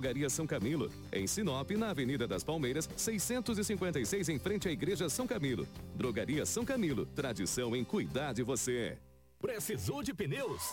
Drogaria São Camilo, em Sinop, na Avenida das Palmeiras, 656 em frente à Igreja São Camilo. Drogaria São Camilo, tradição em cuidar de você. Precisou de pneus?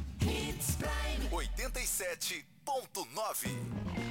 Hits Prime. 87.9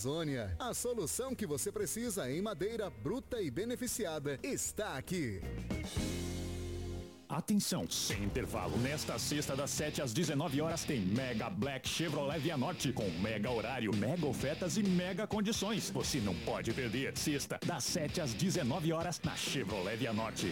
Amazônia. A solução que você precisa em madeira bruta e beneficiada está aqui. Atenção, sem intervalo. Nesta sexta, das 7 às 19 horas, tem Mega Black Chevrolet Via Norte, com mega horário, mega ofertas e mega condições. Você não pode perder. Sexta, das 7 às 19 horas, na Chevrolet Via Norte.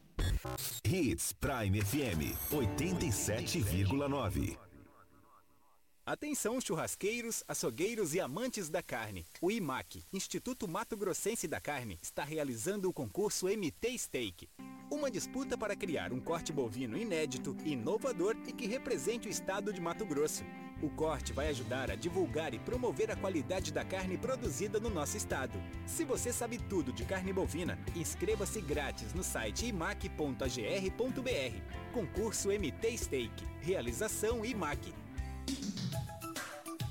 Hits Prime FM 87,9. Atenção churrasqueiros, açougueiros e amantes da carne. O IMAC, Instituto Mato Grossense da Carne, está realizando o concurso MT Steak. Uma disputa para criar um corte bovino inédito, inovador e que represente o estado de Mato Grosso. O corte vai ajudar a divulgar e promover a qualidade da carne produzida no nosso estado. Se você sabe tudo de carne bovina, inscreva-se grátis no site imac.agr.br. Concurso MT Steak. Realização IMAC.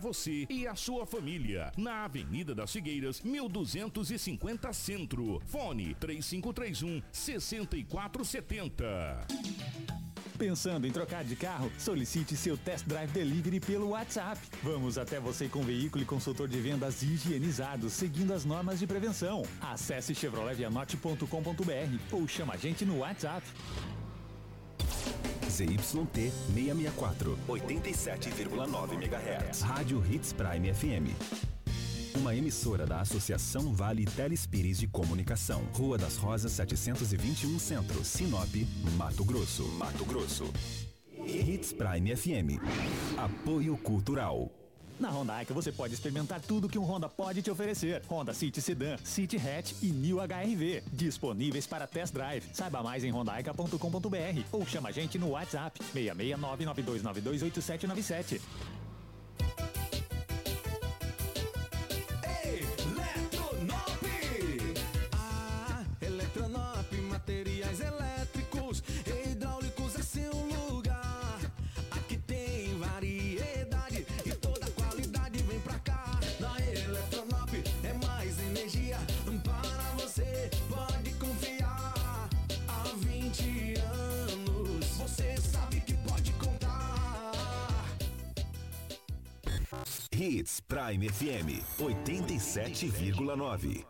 você e a sua família. Na Avenida das Figueiras, 1250 Centro. Fone 3531 6470. Pensando em trocar de carro? Solicite seu test drive delivery pelo WhatsApp. Vamos até você com veículo e consultor de vendas higienizados, seguindo as normas de prevenção. Acesse chevroletvianote.com.br ou chama a gente no WhatsApp. ZYT 664, 87,9 MHz. Rádio Hits Prime FM. Uma emissora da Associação Vale Telespires de Comunicação. Rua das Rosas 721 Centro, Sinop, Mato Grosso. Mato Grosso. Hits Prime FM. Apoio Cultural. Na Honda você pode experimentar tudo que um Honda pode te oferecer. Honda City Sedan, City Hatch e New HRV. Disponíveis para test drive. Saiba mais em hondaica.com.br ou chama a gente no WhatsApp 669 Hits Prime FM 87,9.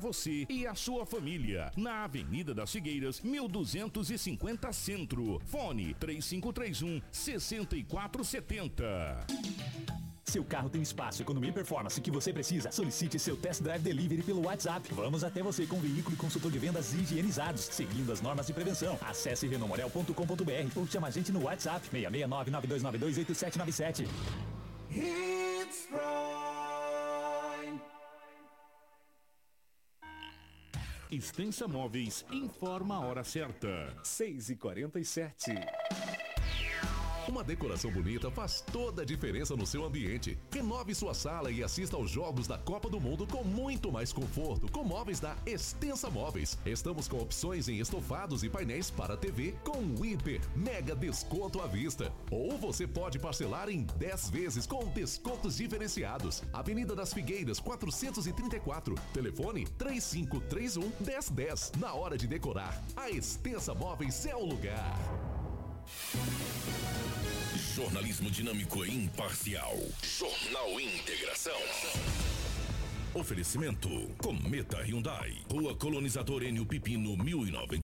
você e a sua família. Na Avenida das Figueiras, 1250 Centro. Fone 3531 6470. Seu carro tem espaço, economia e performance que você precisa. Solicite seu test drive delivery pelo WhatsApp. Vamos até você com veículo e consultor de vendas higienizados, seguindo as normas de prevenção. Acesse renomorel.com.br ou chama a gente no WhatsApp 669 9292 8797. Hits Extensa Móveis informa a hora certa. 6 e 47 uma decoração bonita faz toda a diferença no seu ambiente. Renove sua sala e assista aos Jogos da Copa do Mundo com muito mais conforto com móveis da Extensa Móveis. Estamos com opções em estofados e painéis para TV com hiper mega desconto à vista. Ou você pode parcelar em 10 vezes com descontos diferenciados. Avenida das Figueiras 434. Telefone 3531 1010. Na hora de decorar, a Extensa Móveis é o lugar. Jornalismo dinâmico e imparcial. Jornal Integração. Oferecimento: Cometa Hyundai. Rua Colonizador Enio Pipino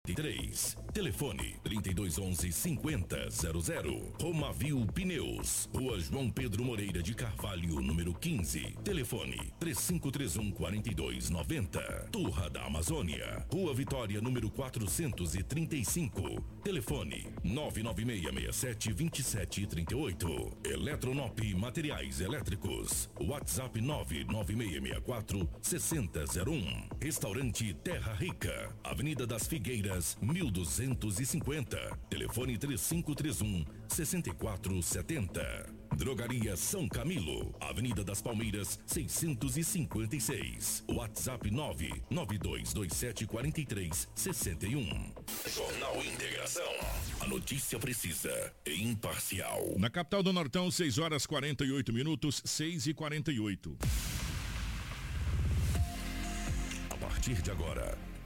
1093. Telefone 3211 5000. Romavil Pneus. Rua João Pedro Moreira de Carvalho, número 15. Telefone 3531 4290. Turra da Amazônia. Rua Vitória, número 435. Telefone 99667 2738. Eletronop Materiais Elétricos. WhatsApp 99664 6001. Restaurante Terra Rica. Avenida das Figueiras, 1200 350. Telefone 3531 6470. Drogaria São Camilo, Avenida das Palmeiras, 656. WhatsApp 992274361. Jornal Integração. A notícia precisa e imparcial. Na capital do Nortão, 6 horas 48 minutos, 6 e 48. A partir de agora.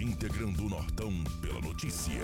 Integrando o Nortão pela notícia.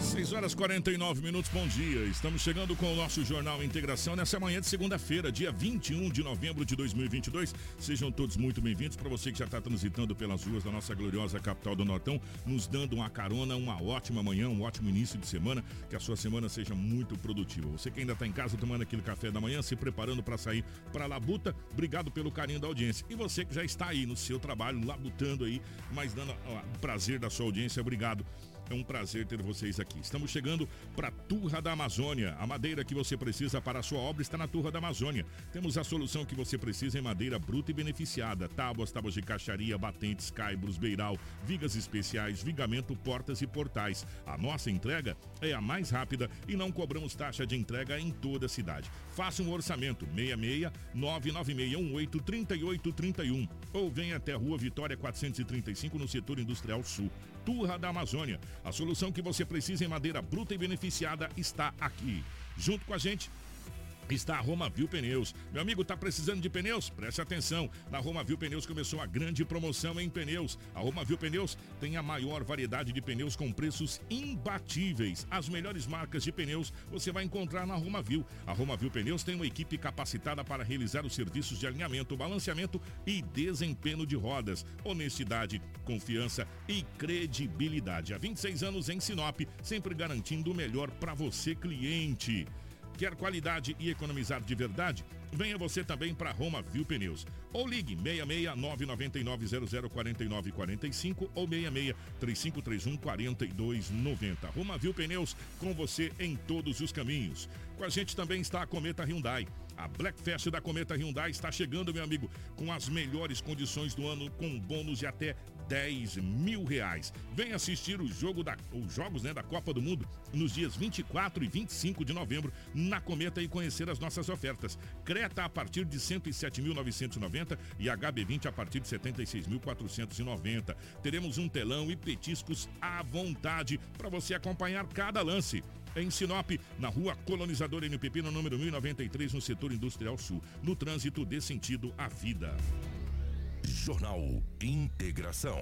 6 horas 49 minutos, bom dia. Estamos chegando com o nosso Jornal Integração nessa manhã de segunda-feira, dia 21 de novembro de 2022. Sejam todos muito bem-vindos. Para você que já está transitando pelas ruas da nossa gloriosa capital do Nortão, nos dando uma carona, uma ótima manhã, um ótimo início de semana. Que a sua semana seja muito produtiva. Você que ainda está em casa tomando aquele café da manhã, se preparando para sair para a labuta, obrigado pelo carinho da audiência. E você que já está aí no seu trabalho, labutando aí, mas dando o prazer da sua audiência, obrigado é um prazer ter vocês aqui. Estamos chegando para Turra da Amazônia. A madeira que você precisa para a sua obra está na Turra da Amazônia. Temos a solução que você precisa em madeira bruta e beneficiada: tábuas, tábuas de caixaria, batentes, caibros, beiral, vigas especiais, vigamento, portas e portais. A nossa entrega é a mais rápida e não cobramos taxa de entrega em toda a cidade. Faça um orçamento 66 99618 3831 ou venha até a Rua Vitória 435 no setor industrial sul. Turra da Amazônia. A solução que você precisa em madeira bruta e beneficiada está aqui. Junto com a gente, está a Roma Viu Pneus. Meu amigo, está precisando de pneus? Preste atenção. Na Roma Viu Pneus começou a grande promoção em pneus. A Roma Viu Pneus tem a maior variedade de pneus com preços imbatíveis. As melhores marcas de pneus você vai encontrar na Roma Viu. A Roma Viu Pneus tem uma equipe capacitada para realizar os serviços de alinhamento, balanceamento e desempenho de rodas. Honestidade, confiança e credibilidade. Há 26 anos em Sinop, sempre garantindo o melhor para você, cliente. Quer qualidade e economizar de verdade? Venha você também para Roma Viu Pneus. Ou ligue 66 999 0049 45 ou 66 3531 4290. Roma Viu Pneus com você em todos os caminhos. Com a gente também está a Cometa Hyundai. A Black Fest da Cometa Hyundai está chegando, meu amigo, com as melhores condições do ano, com bônus de até 10 mil reais. Vem assistir o jogo da, os jogos né, da Copa do Mundo nos dias 24 e 25 de novembro na Cometa e conhecer as nossas ofertas. Creta a partir de 107.990 e HB20 a partir de 76.490. Teremos um telão e petiscos à vontade para você acompanhar cada lance em Sinop, na rua Colonizador NPP, no número 1093, no setor industrial sul. No trânsito dê sentido à vida. Jornal Integração.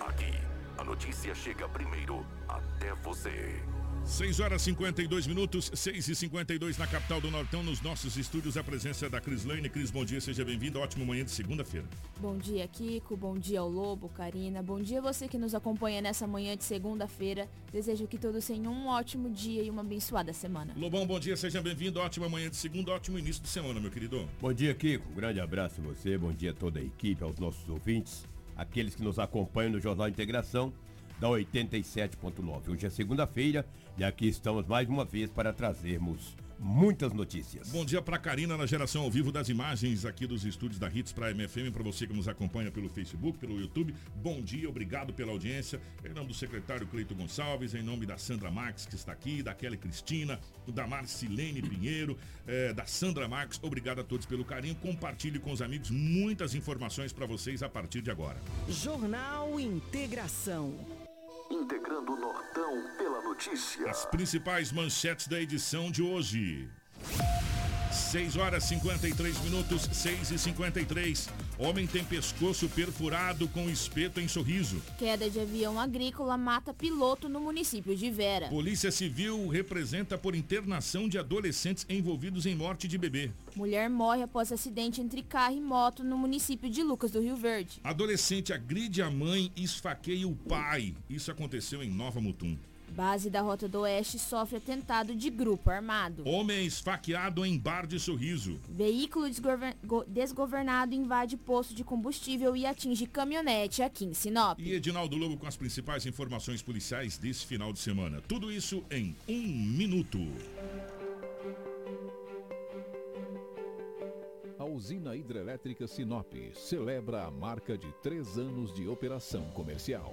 Aqui, a notícia chega primeiro até você. 6 horas 52 minutos, 6 e 52 na capital do Nortão, nos nossos estúdios, a presença da Cris Lane. Cris, bom dia, seja bem-vindo. Ótimo manhã de segunda-feira. Bom dia, Kiko. Bom dia ao Lobo, Karina. Bom dia você que nos acompanha nessa manhã de segunda-feira. Desejo que todos tenham um ótimo dia e uma abençoada semana. Lobão, bom dia, seja bem-vindo. Ótima manhã de segunda, ótimo início de semana, meu querido. Bom dia, Kiko. Um grande abraço a você, bom dia a toda a equipe, aos nossos ouvintes, aqueles que nos acompanham no Jornal Integração da 87.9. Hoje é segunda-feira e aqui estamos mais uma vez para trazermos muitas notícias. Bom dia para Karina na geração ao vivo das imagens aqui dos estúdios da Hits para MFM, para você que nos acompanha pelo Facebook, pelo YouTube. Bom dia, obrigado pela audiência. Em nome do secretário Cleito Gonçalves, em nome da Sandra Marques que está aqui, da Kelly Cristina, da Marcilene Pinheiro, eh, da Sandra Marques. Obrigado a todos pelo carinho. Compartilhe com os amigos muitas informações para vocês a partir de agora. Jornal Integração. Integrando o Nortão pela notícia. As principais manchetes da edição de hoje. 6 horas 53 minutos, 6 e 53. Homem tem pescoço perfurado com espeto em sorriso. Queda de avião agrícola mata piloto no município de Vera. Polícia Civil representa por internação de adolescentes envolvidos em morte de bebê. Mulher morre após acidente entre carro e moto no município de Lucas do Rio Verde. Adolescente agride a mãe e esfaqueia o pai. Isso aconteceu em Nova Mutum. Base da Rota do Oeste sofre atentado de grupo armado. Homem é esfaqueado em bar de sorriso. Veículo desgover- go- desgovernado invade posto de combustível e atinge caminhonete aqui em Sinop. E Edinaldo Lobo com as principais informações policiais desse final de semana. Tudo isso em um minuto. A usina hidrelétrica Sinop celebra a marca de três anos de operação comercial.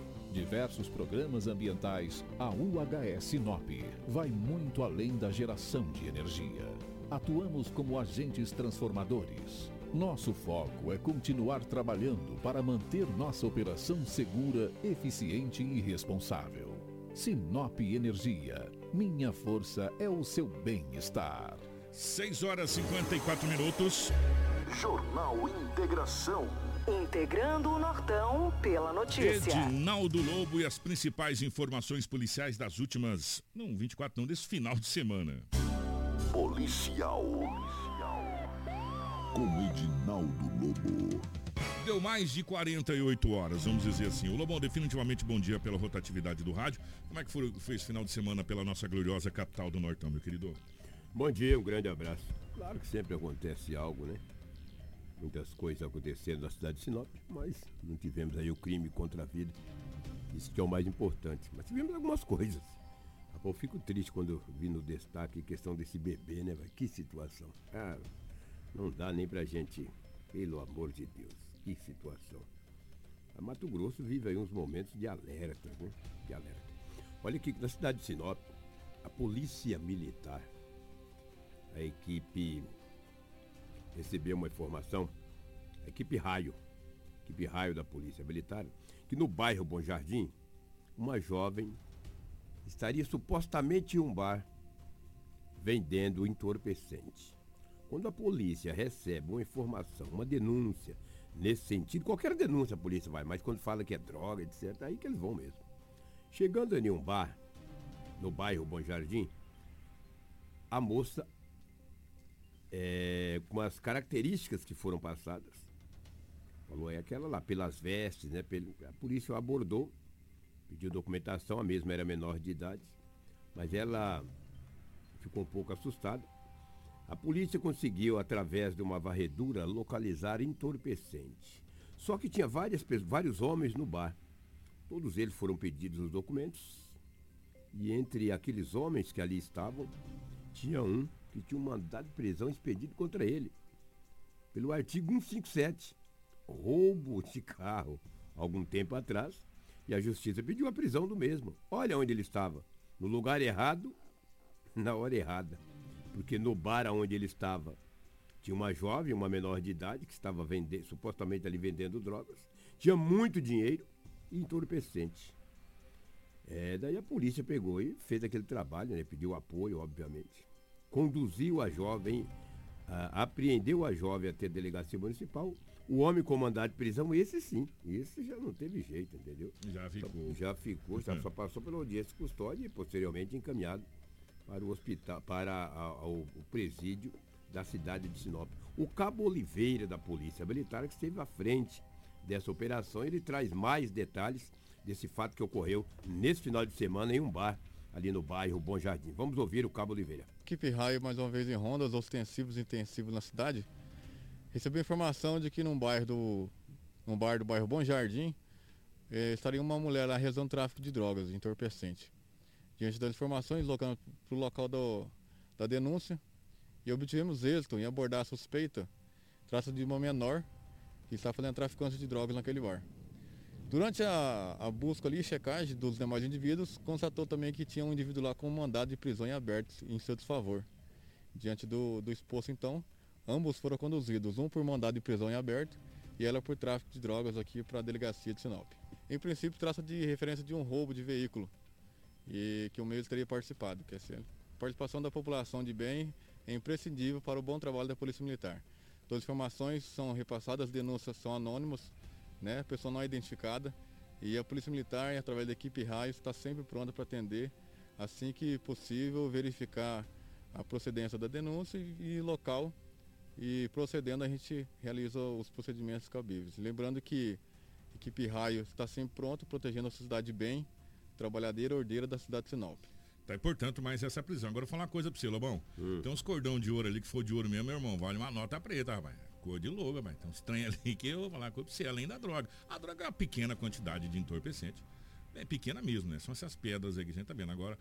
Diversos programas ambientais, a UHS Sinop vai muito além da geração de energia. Atuamos como agentes transformadores. Nosso foco é continuar trabalhando para manter nossa operação segura, eficiente e responsável. Sinop Energia. Minha força é o seu bem-estar. 6 horas e 54 minutos. Jornal Integração. Integrando o Nortão pela notícia. Edinaldo Lobo e as principais informações policiais das últimas. Não, 24 não, desse final de semana. Policial. Com Edinaldo Lobo. Deu mais de 48 horas, vamos dizer assim. O Lobão, definitivamente bom dia pela rotatividade do rádio. Como é que foi, foi esse final de semana pela nossa gloriosa capital do Nortão, meu querido? Bom dia, um grande abraço. Claro que sempre acontece algo, né? Muitas coisas acontecendo na cidade de Sinop, mas não tivemos aí o crime contra a vida. Isso que é o mais importante. Mas tivemos algumas coisas. Eu fico triste quando vi no destaque a questão desse bebê, né? Que situação. Ah, não dá nem pra gente, pelo amor de Deus, que situação. A Mato Grosso vive aí uns momentos de alerta, né? De alerta. Olha aqui, na cidade de Sinop, a polícia militar, a equipe recebeu uma informação, a equipe raio, equipe raio da polícia militar, que no bairro Bom Jardim, uma jovem estaria supostamente em um bar vendendo entorpecente. Quando a polícia recebe uma informação, uma denúncia nesse sentido. Qualquer denúncia a polícia vai, mas quando fala que é droga, etc., aí que eles vão mesmo. Chegando em um bar, no bairro Bom Jardim, a moça, é, com as características que foram passadas, falou, é aquela lá, pelas vestes, né? A polícia abordou, pediu documentação, a mesma era menor de idade, mas ela ficou um pouco assustada. A polícia conseguiu, através de uma varredura, localizar entorpecente. Só que tinha várias, vários homens no bar. Todos eles foram pedidos os documentos. E entre aqueles homens que ali estavam, tinha um que tinha um mandado de prisão expedido contra ele. Pelo artigo 157, roubo de carro, algum tempo atrás. E a justiça pediu a prisão do mesmo. Olha onde ele estava. No lugar errado, na hora errada porque no bar onde ele estava tinha uma jovem, uma menor de idade, que estava supostamente ali vendendo drogas, tinha muito dinheiro e entorpecente. É, daí a polícia pegou e fez aquele trabalho, né, pediu apoio, obviamente. Conduziu a jovem, a, apreendeu a jovem até a delegacia municipal. O homem com mandado de prisão, esse sim, esse já não teve jeito, entendeu? Já ficou. Já ficou, já só passou pela audiência custódia e posteriormente encaminhado para o hospital, para a, a, o, o presídio da cidade de Sinop. O Cabo Oliveira da Polícia Militar que esteve à frente dessa operação, ele traz mais detalhes desse fato que ocorreu nesse final de semana em um bar ali no bairro Bom Jardim. Vamos ouvir o Cabo Oliveira. Equipe Raio mais uma vez em rondas ostensivos e intensivos na cidade. Recebi informação de que num bairro do num bar do bairro Bom Jardim eh, estaria uma mulher lá realizando tráfico de drogas, entorpecente. Diante das informações, deslocando para o local do, da denúncia e obtivemos êxito em abordar a suspeita. Trata de uma menor que está fazendo traficância de drogas naquele bar. Durante a, a busca ali e checagem dos demais indivíduos, constatou também que tinha um indivíduo lá com um mandado de prisão em aberto em seu desfavor. Diante do, do exposto, então, ambos foram conduzidos, um por mandado de prisão em aberto e ela por tráfico de drogas aqui para a delegacia de Sinop. Em princípio, trata de referência de um roubo de veículo e que o meio teria participado. A participação da população de bem é imprescindível para o bom trabalho da Polícia Militar. Todas as informações são repassadas, as denúncias são anônimas, né? pessoa não é identificada e a Polícia Militar, através da equipe Raios, está sempre pronta para atender assim que possível, verificar a procedência da denúncia e, e local e procedendo a gente realiza os procedimentos cabíveis. Lembrando que a equipe Raio está sempre pronta, protegendo a sociedade bem, trabalhadeira ordeira da cidade de Sinop. Tá, e portanto, mais essa prisão. Agora eu vou falar uma coisa pra você, Lobão. Hum. Tem uns cordão de ouro ali que for de ouro mesmo, meu irmão, vale uma nota preta, rapaz. Cor de logo, rapaz. Tem uns ali que eu vou falar pra você, além da droga. A droga é uma pequena quantidade de entorpecente. É pequena mesmo, né? São essas pedras aí que a gente tá vendo. Agora,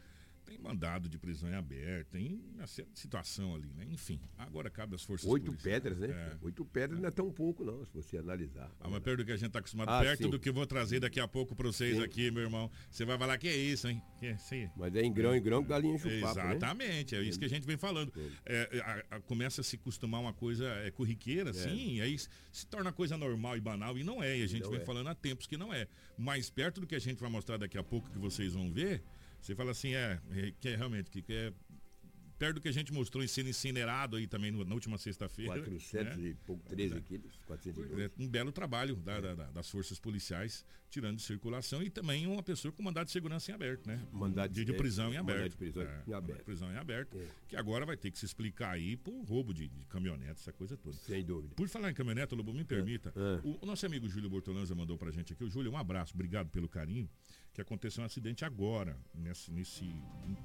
tem mandado de prisão em aberto, tem uma situação ali, né? Enfim, agora cabe às forças Oito pedras, né? É. Oito pedras é. não é tão pouco, não, se você analisar. Ah, mas perto do que a gente está acostumado, ah, perto sim. do que eu vou trazer daqui a pouco para vocês sim. aqui, meu irmão. Você vai falar que é isso, hein? Que é, sim. Mas é em grão em grão, galinha enche né? Exatamente, né? é isso que a gente vem falando. É, a, a, começa a se costumar uma coisa é, corriqueira, é. sim, e aí se torna coisa normal e banal, e não é. E a gente não vem é. falando há tempos que não é. Mais perto do que a gente vai mostrar daqui a pouco, que vocês vão ver, você fala assim, é, é, que é realmente, que, que é perto do que a gente mostrou em sendo incinerado aí também no, na última sexta-feira. 400 né? e pouco, 13 é, quilos, 402. É, um belo trabalho da, é. da, das forças policiais, tirando de circulação, e também uma pessoa com mandado de segurança em aberto, né? Mandado de, de prisão em aberto. Mandado de prisão é, em aberto. prisão em aberto, é. que agora vai ter que se explicar aí por roubo de, de caminhonete, essa coisa toda. Sem dúvida. Por falar em caminhonete, Lobo, me permita, o, o, nosso amigo Júlio Bortolanza mandou pra gente aqui. O Júlio, um abraço, obrigado pelo carinho que aconteceu um acidente agora, nesse, nesse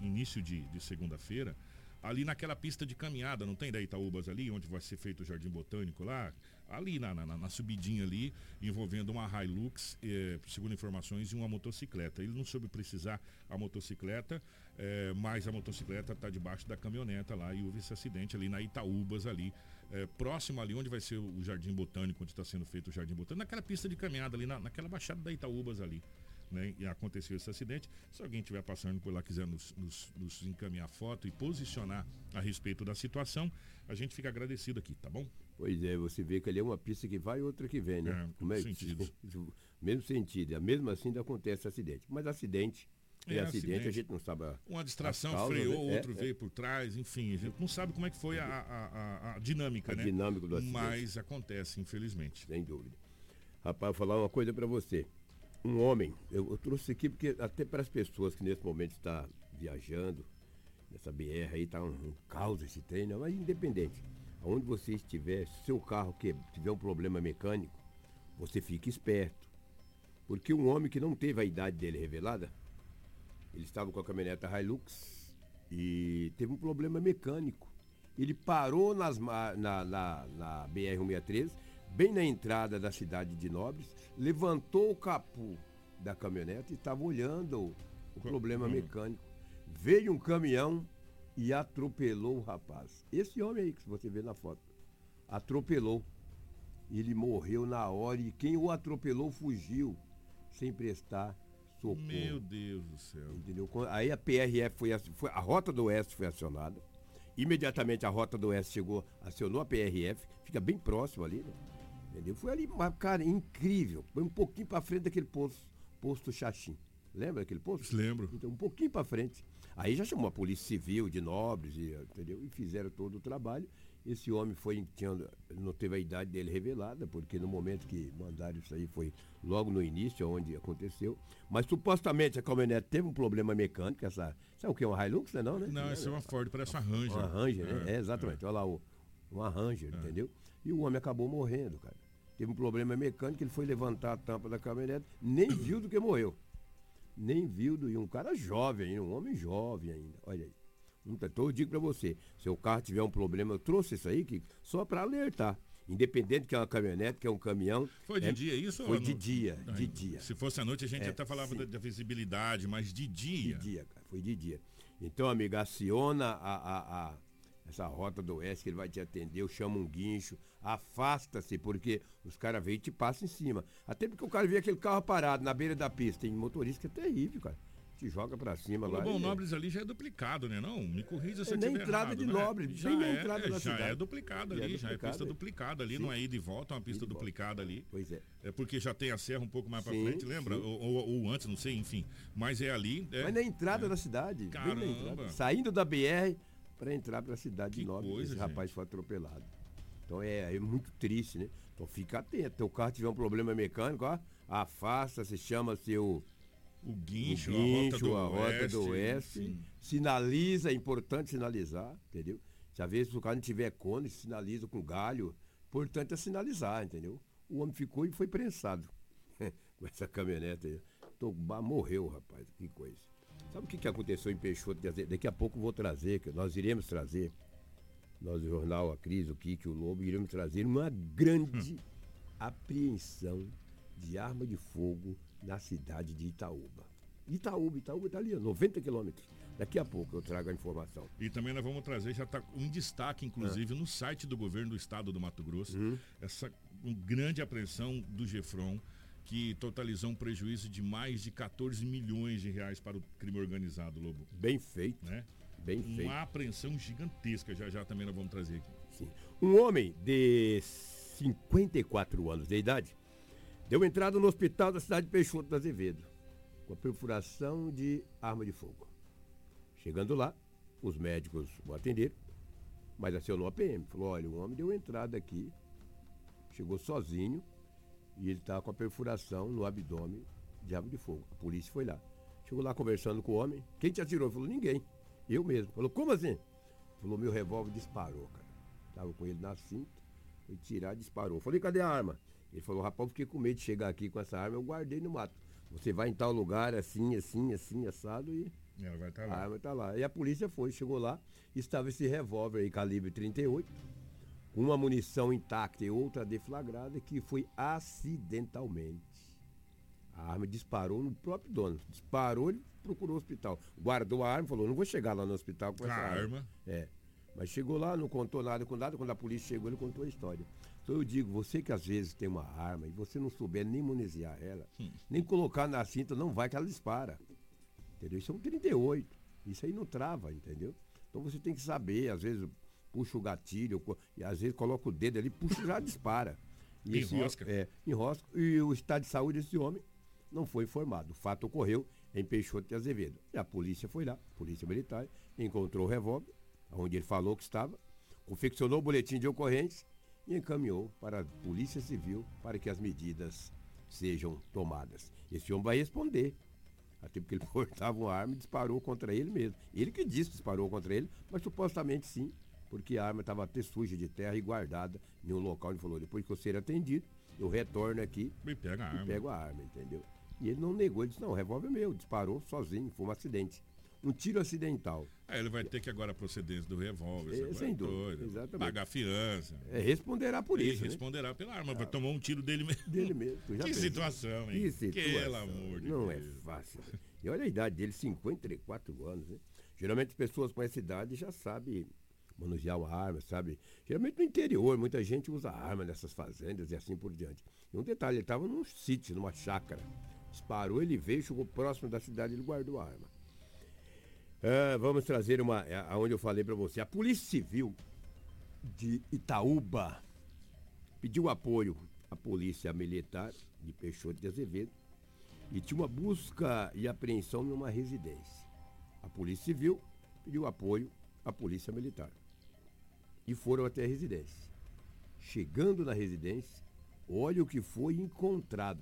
início de, de segunda-feira, ali naquela pista de caminhada, não tem da Itaúbas ali, onde vai ser feito o Jardim Botânico lá, ali na, na, na subidinha ali, envolvendo uma Hilux, eh, segundo informações, e uma motocicleta. Ele não soube precisar a motocicleta, eh, mas a motocicleta está debaixo da caminhoneta lá e houve esse acidente ali na Itaúbas ali, eh, próximo ali onde vai ser o Jardim Botânico, onde está sendo feito o Jardim Botânico, naquela pista de caminhada ali, na, naquela baixada da Itaúbas ali né, e aconteceu esse acidente. Se alguém estiver passando por lá, quiser nos, nos, nos, encaminhar foto e posicionar a respeito da situação, a gente fica agradecido aqui, tá bom? Pois é, você vê que ali é uma pista que vai e outra que vem, né? É, Como é sentido. Mesmo sentido. Mesmo assim ainda acontece acidente. Mas acidente É, acidente, acidente. a gente não sabe. a- Uma distração causas, freou, né? outro É, é. veio por trás, enfim, a gente não sabe como é que foi a, a- a- a dinâmica, A né? dinâmica do acidente. Mas acontece, infelizmente. Sem dúvida. Rapaz, vou falar uma coisa para você. Um homem, eu, eu trouxe aqui porque até para as pessoas que nesse momento está viajando, nessa BR aí tá um, um caos esse trem, né? mas independente. Aonde você estiver, se seu carro que tiver um problema mecânico, você fique esperto. Porque um homem que não teve a idade dele revelada, ele estava com a caminhoneta Hilux e teve um problema mecânico. Ele parou nas na, na, na BR-163, bem na entrada da cidade de Nobres, levantou o capô da caminhonete e estava olhando o, o problema Hum. mecânico. Veio um caminhão e atropelou o rapaz. Esse homem aí que você vê na foto. Atropelou. Ele morreu na hora e quem o atropelou fugiu sem prestar socorro. Meu Deus do céu. Entendeu? Aí a PRF foi, foi- a Rota do Oeste foi acionada. Imediatamente a Rota do Oeste chegou, acionou a PRF, fica bem próximo ali, né? Entendeu? Foi ali, cara, incrível. Foi um pouquinho para frente daquele posto, posto Xaxim. Lembra daquele posto? Lembro. Então, um pouquinho para frente. Aí já chamou a Polícia Civil de Nobres, e, entendeu? E fizeram todo o trabalho. Esse homem foi, tinha, não teve a idade dele revelada, porque no momento que mandaram isso aí foi logo no início, onde aconteceu. Mas supostamente a caminhonete teve um problema mecânico, essa. Sabe o que é uma Hilux, né? Não, né? Não, essa é uma Ford, parece uma Ranger. Uma Ranger, né? É, É, exatamente. Olha lá, o, uma Ranger, entendeu? E o homem acabou morrendo, cara. Teve um problema mecânico, ele foi levantar a tampa da caminhonete, nem viu do que morreu. Nem viu do. E um cara jovem, ainda, um homem jovem ainda. Olha aí. Então, eu digo pra você, se o carro tiver um problema, eu trouxe isso aí que, só para alertar. Independente que é uma caminhonete, que é um caminhão. Foi de é- dia isso? Foi de não? dia, de dia. Se fosse à noite, a gente É, até falava da, da visibilidade, mas de dia. De dia, cara, foi de dia. Então, amiga, aciona a, a, a- essa rota do oeste que ele vai te atender, chama um guincho, afasta-se, porque os caras veem e te passam em cima. Até porque o cara vê aquele carro parado na beira da pista, tem motorista que é terrível, cara. Te joga pra cima lá. Bom, e- Nobres ali já é duplicado, né? Não, me corrija se É eu na tiver entrada errado, de né? Nobres, já bem na é, entrada é, da já cidade. é duplicado Já é ali, já é duplicado, pista é. duplicada ali, Sim. não é ida e volta, é uma pista duplicada ali. Pois é. É porque já tem a serra um pouco mais pra Sim, frente, lembra? Ou, ou- ou antes, não sei, enfim. Mas é ali. É, Mas na entrada da cidade. bem na Caramba. entrada. Saindo da BR para entrar para a cidade de Nobres. coisa, Esse rapaz foi atropelado. Então é, é muito triste, né? Então fica atento. Teu carro tiver um problema mecânico, ó, afasta, se chama seu. O guincho, o a rota guincho, do a rota do oeste, oeste. Sinaliza, é importante sinalizar, entendeu? Se às vezes o carro não tiver cone, sinaliza com galho. Importante é sinalizar, entendeu? O homem ficou e foi prensado com essa caminhonete aí. Bah, morreu, rapaz, que coisa. Sabe o que, que aconteceu em Peixoto? Quer dizer, Daqui a pouco eu vou trazer, que nós iremos trazer, nós, o jornal A Cris, o Kiki, o Lobo, iremos trazer uma grande apreensão de arma de fogo na cidade de Itaúba. Itaúba, Itaúba está ali, ó, 90 quilômetros. Daqui a pouco eu trago a informação. E também nós vamos trazer, já está em destaque, inclusive, Ah. no site do governo do estado do Mato Grosso, Uhum. essa um grande apreensão do Gefron, que totalizou um prejuízo de mais de 14 milhões de reais para o crime organizado, Lobo. Bem feito. Né? Bem Uma feito. apreensão gigantesca, já já também nós vamos trazer aqui. Sim. Um homem de 54 anos de idade deu entrada no hospital da cidade de Peixoto do Azevedo com a perfuração de arma de fogo. Chegando lá, os médicos o atenderam, mas acionou a PM. Falou, olha, o homem deu entrada aqui, chegou sozinho e ele estava com a perfuração no abdômen de arma de fogo. A polícia foi lá. Chegou lá conversando com o homem. Quem te atirou? Falou, ninguém. Eu mesmo. Falou, como assim? Falou, meu revólver disparou, cara. Tava com ele na cinta, foi tirar, disparou. Falei, cadê a arma? Ele falou, rapaz, fiquei com medo de chegar aqui com essa arma, eu guardei no mato. Você vai em tal lugar, assim, assim, assim, assado e Ela vai estar a lá. arma tá lá. E a polícia foi, chegou lá, estava esse revólver aí, calibre 38, com uma munição intacta e outra deflagrada, que foi acidentalmente. A arma disparou no próprio dono. Disparou, ele procurou o hospital. Guardou a arma, falou, não vou chegar lá no hospital com Com a essa arma. arma. É. Mas chegou lá, não contou nada com nada. Quando a polícia chegou, ele contou a história. Então eu digo, você que às vezes tem uma arma e você não souber nem municiar ela, nem colocar na cinta, não vai que ela dispara. Entendeu? Isso é um 38. Isso aí não trava, entendeu? Então você tem que saber, às vezes puxa o gatilho, e às vezes coloca o dedo ali, puxa e já dispara. E Enrosca. é, enrosca. E o estado de saúde desse homem não foi informado. O fato ocorreu em Peixoto de Azevedo. E a polícia foi lá, a polícia militar, encontrou o revólver, onde ele falou que estava, confeccionou o boletim de ocorrência e encaminhou para a Polícia Civil para que as medidas sejam tomadas. Esse homem vai responder. Até porque ele portava uma arma e disparou contra ele mesmo. Ele que disse que disparou contra ele, mas supostamente sim, porque a arma estava até suja de terra e guardada em um local. Ele falou, depois que eu ser atendido, eu retorno aqui e pega a e arma. pego a arma, entendeu? E ele não negou, ele disse, não, o revólver é meu, disparou sozinho, foi um acidente. Um tiro acidental. É, ele vai ter que agora a procedência do revólver. É, sem dúvida, toda, exatamente. Pagar fiança. É, responderá por isso. né? responderá pela arma. Vai tomar um tiro dele mesmo. Dele mesmo. Que pensou? situação, hein? Que situação. Pelo amor de Não Deus. é fácil. E olha a idade dele, 54 anos. Né? Geralmente as pessoas com essa idade já sabem manusear uma arma, sabe? Geralmente no interior, muita gente usa arma nessas fazendas e assim por diante. E um detalhe, ele estava num sítio, numa chácara. Disparou, ele veio, chegou próximo da cidade, ele guardou a arma. Ah, vamos trazer uma, é, aonde eu falei para você. A Polícia Civil de Itaúba pediu apoio à Polícia Militar de Peixoto de Azevedo e tinha uma busca e apreensão em uma residência. A Polícia Civil pediu apoio à Polícia Militar e foram até a residência. Chegando na residência, olha o que foi encontrado.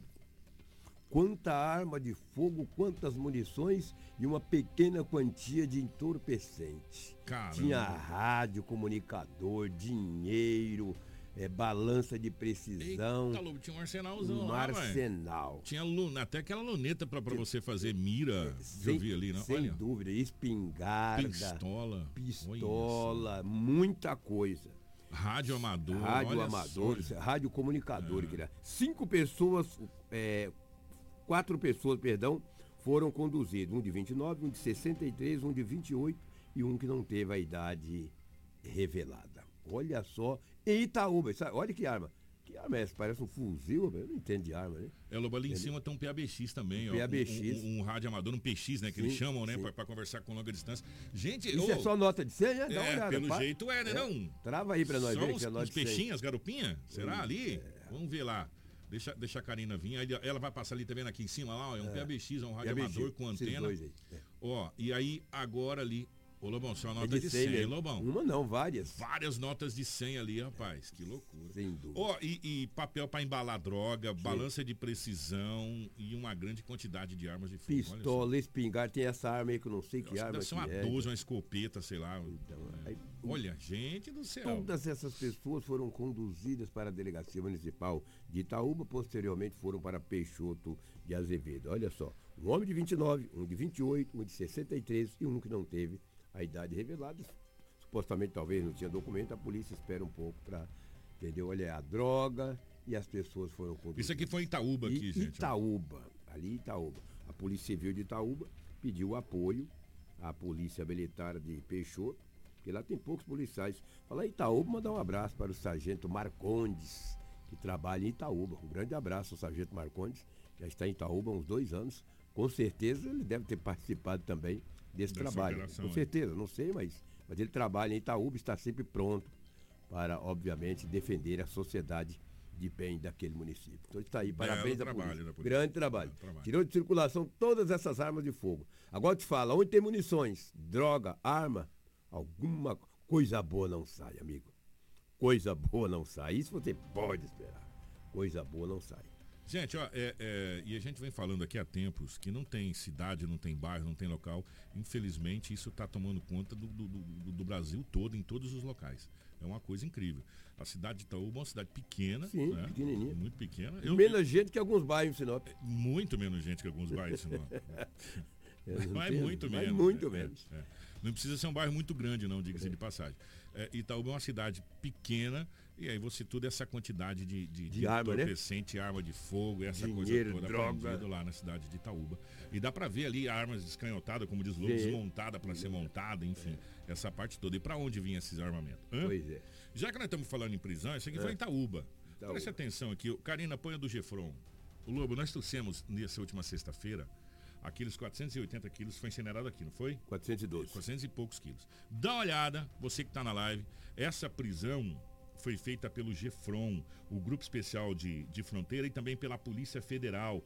Quanta arma de fogo, quantas munições e uma pequena quantia de entorpecente. Caramba. Tinha rádio, comunicador, dinheiro, eh, balança de precisão. Eita, Lobo, tinha um arsenalzão Um lá, arsenal. Tinha lu- até aquela luneta pra você fazer mira. Sem, eu vi ali, não? sem Olha. dúvida, espingarda, Pistola. pistola, muita coisa. Rádio amador. Rádio amador, só. rádio comunicador. queria. Cinco pessoas, é, quatro pessoas, perdão, foram conduzidas. Um de 29, um de 63, um de 28 e um que não teve a idade revelada. Olha só, em Itaúba, sabe? olha que arma. Que arma é essa? Parece um fuzil, eu não entendo de arma, né? É, Lobo, ali em cima tem um PABX também, ó. PABX. Um, um, um rádio amador, um PX, né? Que eles Sim, chamam, né? Pra, pra conversar com longa distância. Gente, Isso ô, é só nota de senha? Dá uma É, olhada. pelo faz. jeito é, né? Não? Trava aí pra nós Só ver uns, que é nota uns peixinhos, garupinha? Será ali? Vamos ver lá. Deixa, deixa a Karina vir. Aí ela vai passar ali também aqui em cima lá, ó. É um PABX, é um rádio PABX, amador com antena. é. Ó, e aí agora ali. Ô Lobão, só a É nota de 100, hein, mesmo. Lobão? Uma não, várias. Várias notas de 100 ali, rapaz. Que loucura. Sem dúvida. Ó, e, e papel pra embalar droga, balança de precisão e uma grande quantidade de armas de fogo. Pistola, espingarda, tem essa arma aí que eu não sei que Nossa, arma deve ser que uma é. 12, uma escopeta, sei lá. Então, É. aí- Olha, gente do céu. Todas essas pessoas foram conduzidas para a Delegacia Municipal de Itaúba, posteriormente foram para Peixoto de Azevedo. Olha só, um homem de 29, um de 28, um de 63 e um que não teve a idade revelada. Supostamente talvez não tinha documento, a polícia espera um pouco para, entendeu? Olha, é a droga e as pessoas foram conduzidas. Isso aqui foi em Itaúba, aqui, E gente. Itaúba, ali em Itaúba. A Polícia Civil de Itaúba pediu apoio à Polícia Militar de Peixoto, porque lá tem poucos policiais. Falar em Itaúba, mandar um abraço para o Sargento Marcondes, que trabalha em Itaúba. Um grande abraço ao Sargento Marcondes, já está em Itaúba há uns dois anos. Com certeza ele deve ter participado também desse Dessa trabalho. Com aí. certeza, não sei, mas, mas ele trabalha em Itaúba, está sempre pronto para, obviamente, defender a sociedade de bem daquele município. Então está aí, parabéns à trabalho polícia. polícia. Grande trabalho. Trabalho. Tirou de circulação todas essas armas de fogo. Agora eu te falo, onde tem munições, droga, arma, alguma coisa boa não sai, amigo. Coisa boa não sai. Isso você pode esperar. Coisa boa não sai. Gente, ó, é, é, e a gente vem falando aqui há tempos que não tem cidade, não tem bairro, não tem local. Infelizmente, isso está tomando conta do, do- do- do Brasil todo, em todos os locais. É uma coisa incrível. A cidade de Itaúba é uma cidade pequena. Sim, né? pequenininha. Muito pequena. Menos gente que alguns bairros em Sinop. Muito menos gente que alguns bairros de Sinop. É, não Mas muito mas menos. muito né? menos. É, é. Não precisa ser um bairro muito grande, não, diga-se de passagem. É, Itaúba é uma cidade pequena e aí você tudo essa quantidade de, de, De arma, né? entorpecente, arma de fogo, essa Dinheiro, coisa toda droga. lá na cidade de Itaúba. E dá pra ver ali armas descanhotadas, como diz o Lobo, desmontada para ser montada, enfim, essa parte toda. E pra onde vinha esses armamentos? Hã? Pois é. Já que nós estamos falando em prisão, isso aqui É. foi em Itaúba. Itaúba. Preste atenção aqui. o- Karina, põe do Gefron. O Lobo, nós trouxemos nessa última sexta-feira aqueles 480 quilos, foi incinerado aqui, não foi? 412. 400 e poucos quilos. Dá uma olhada, você que está na live, essa prisão foi feita pelo GEFRON, o Grupo Especial de, de Fronteira, e também pela Polícia Federal.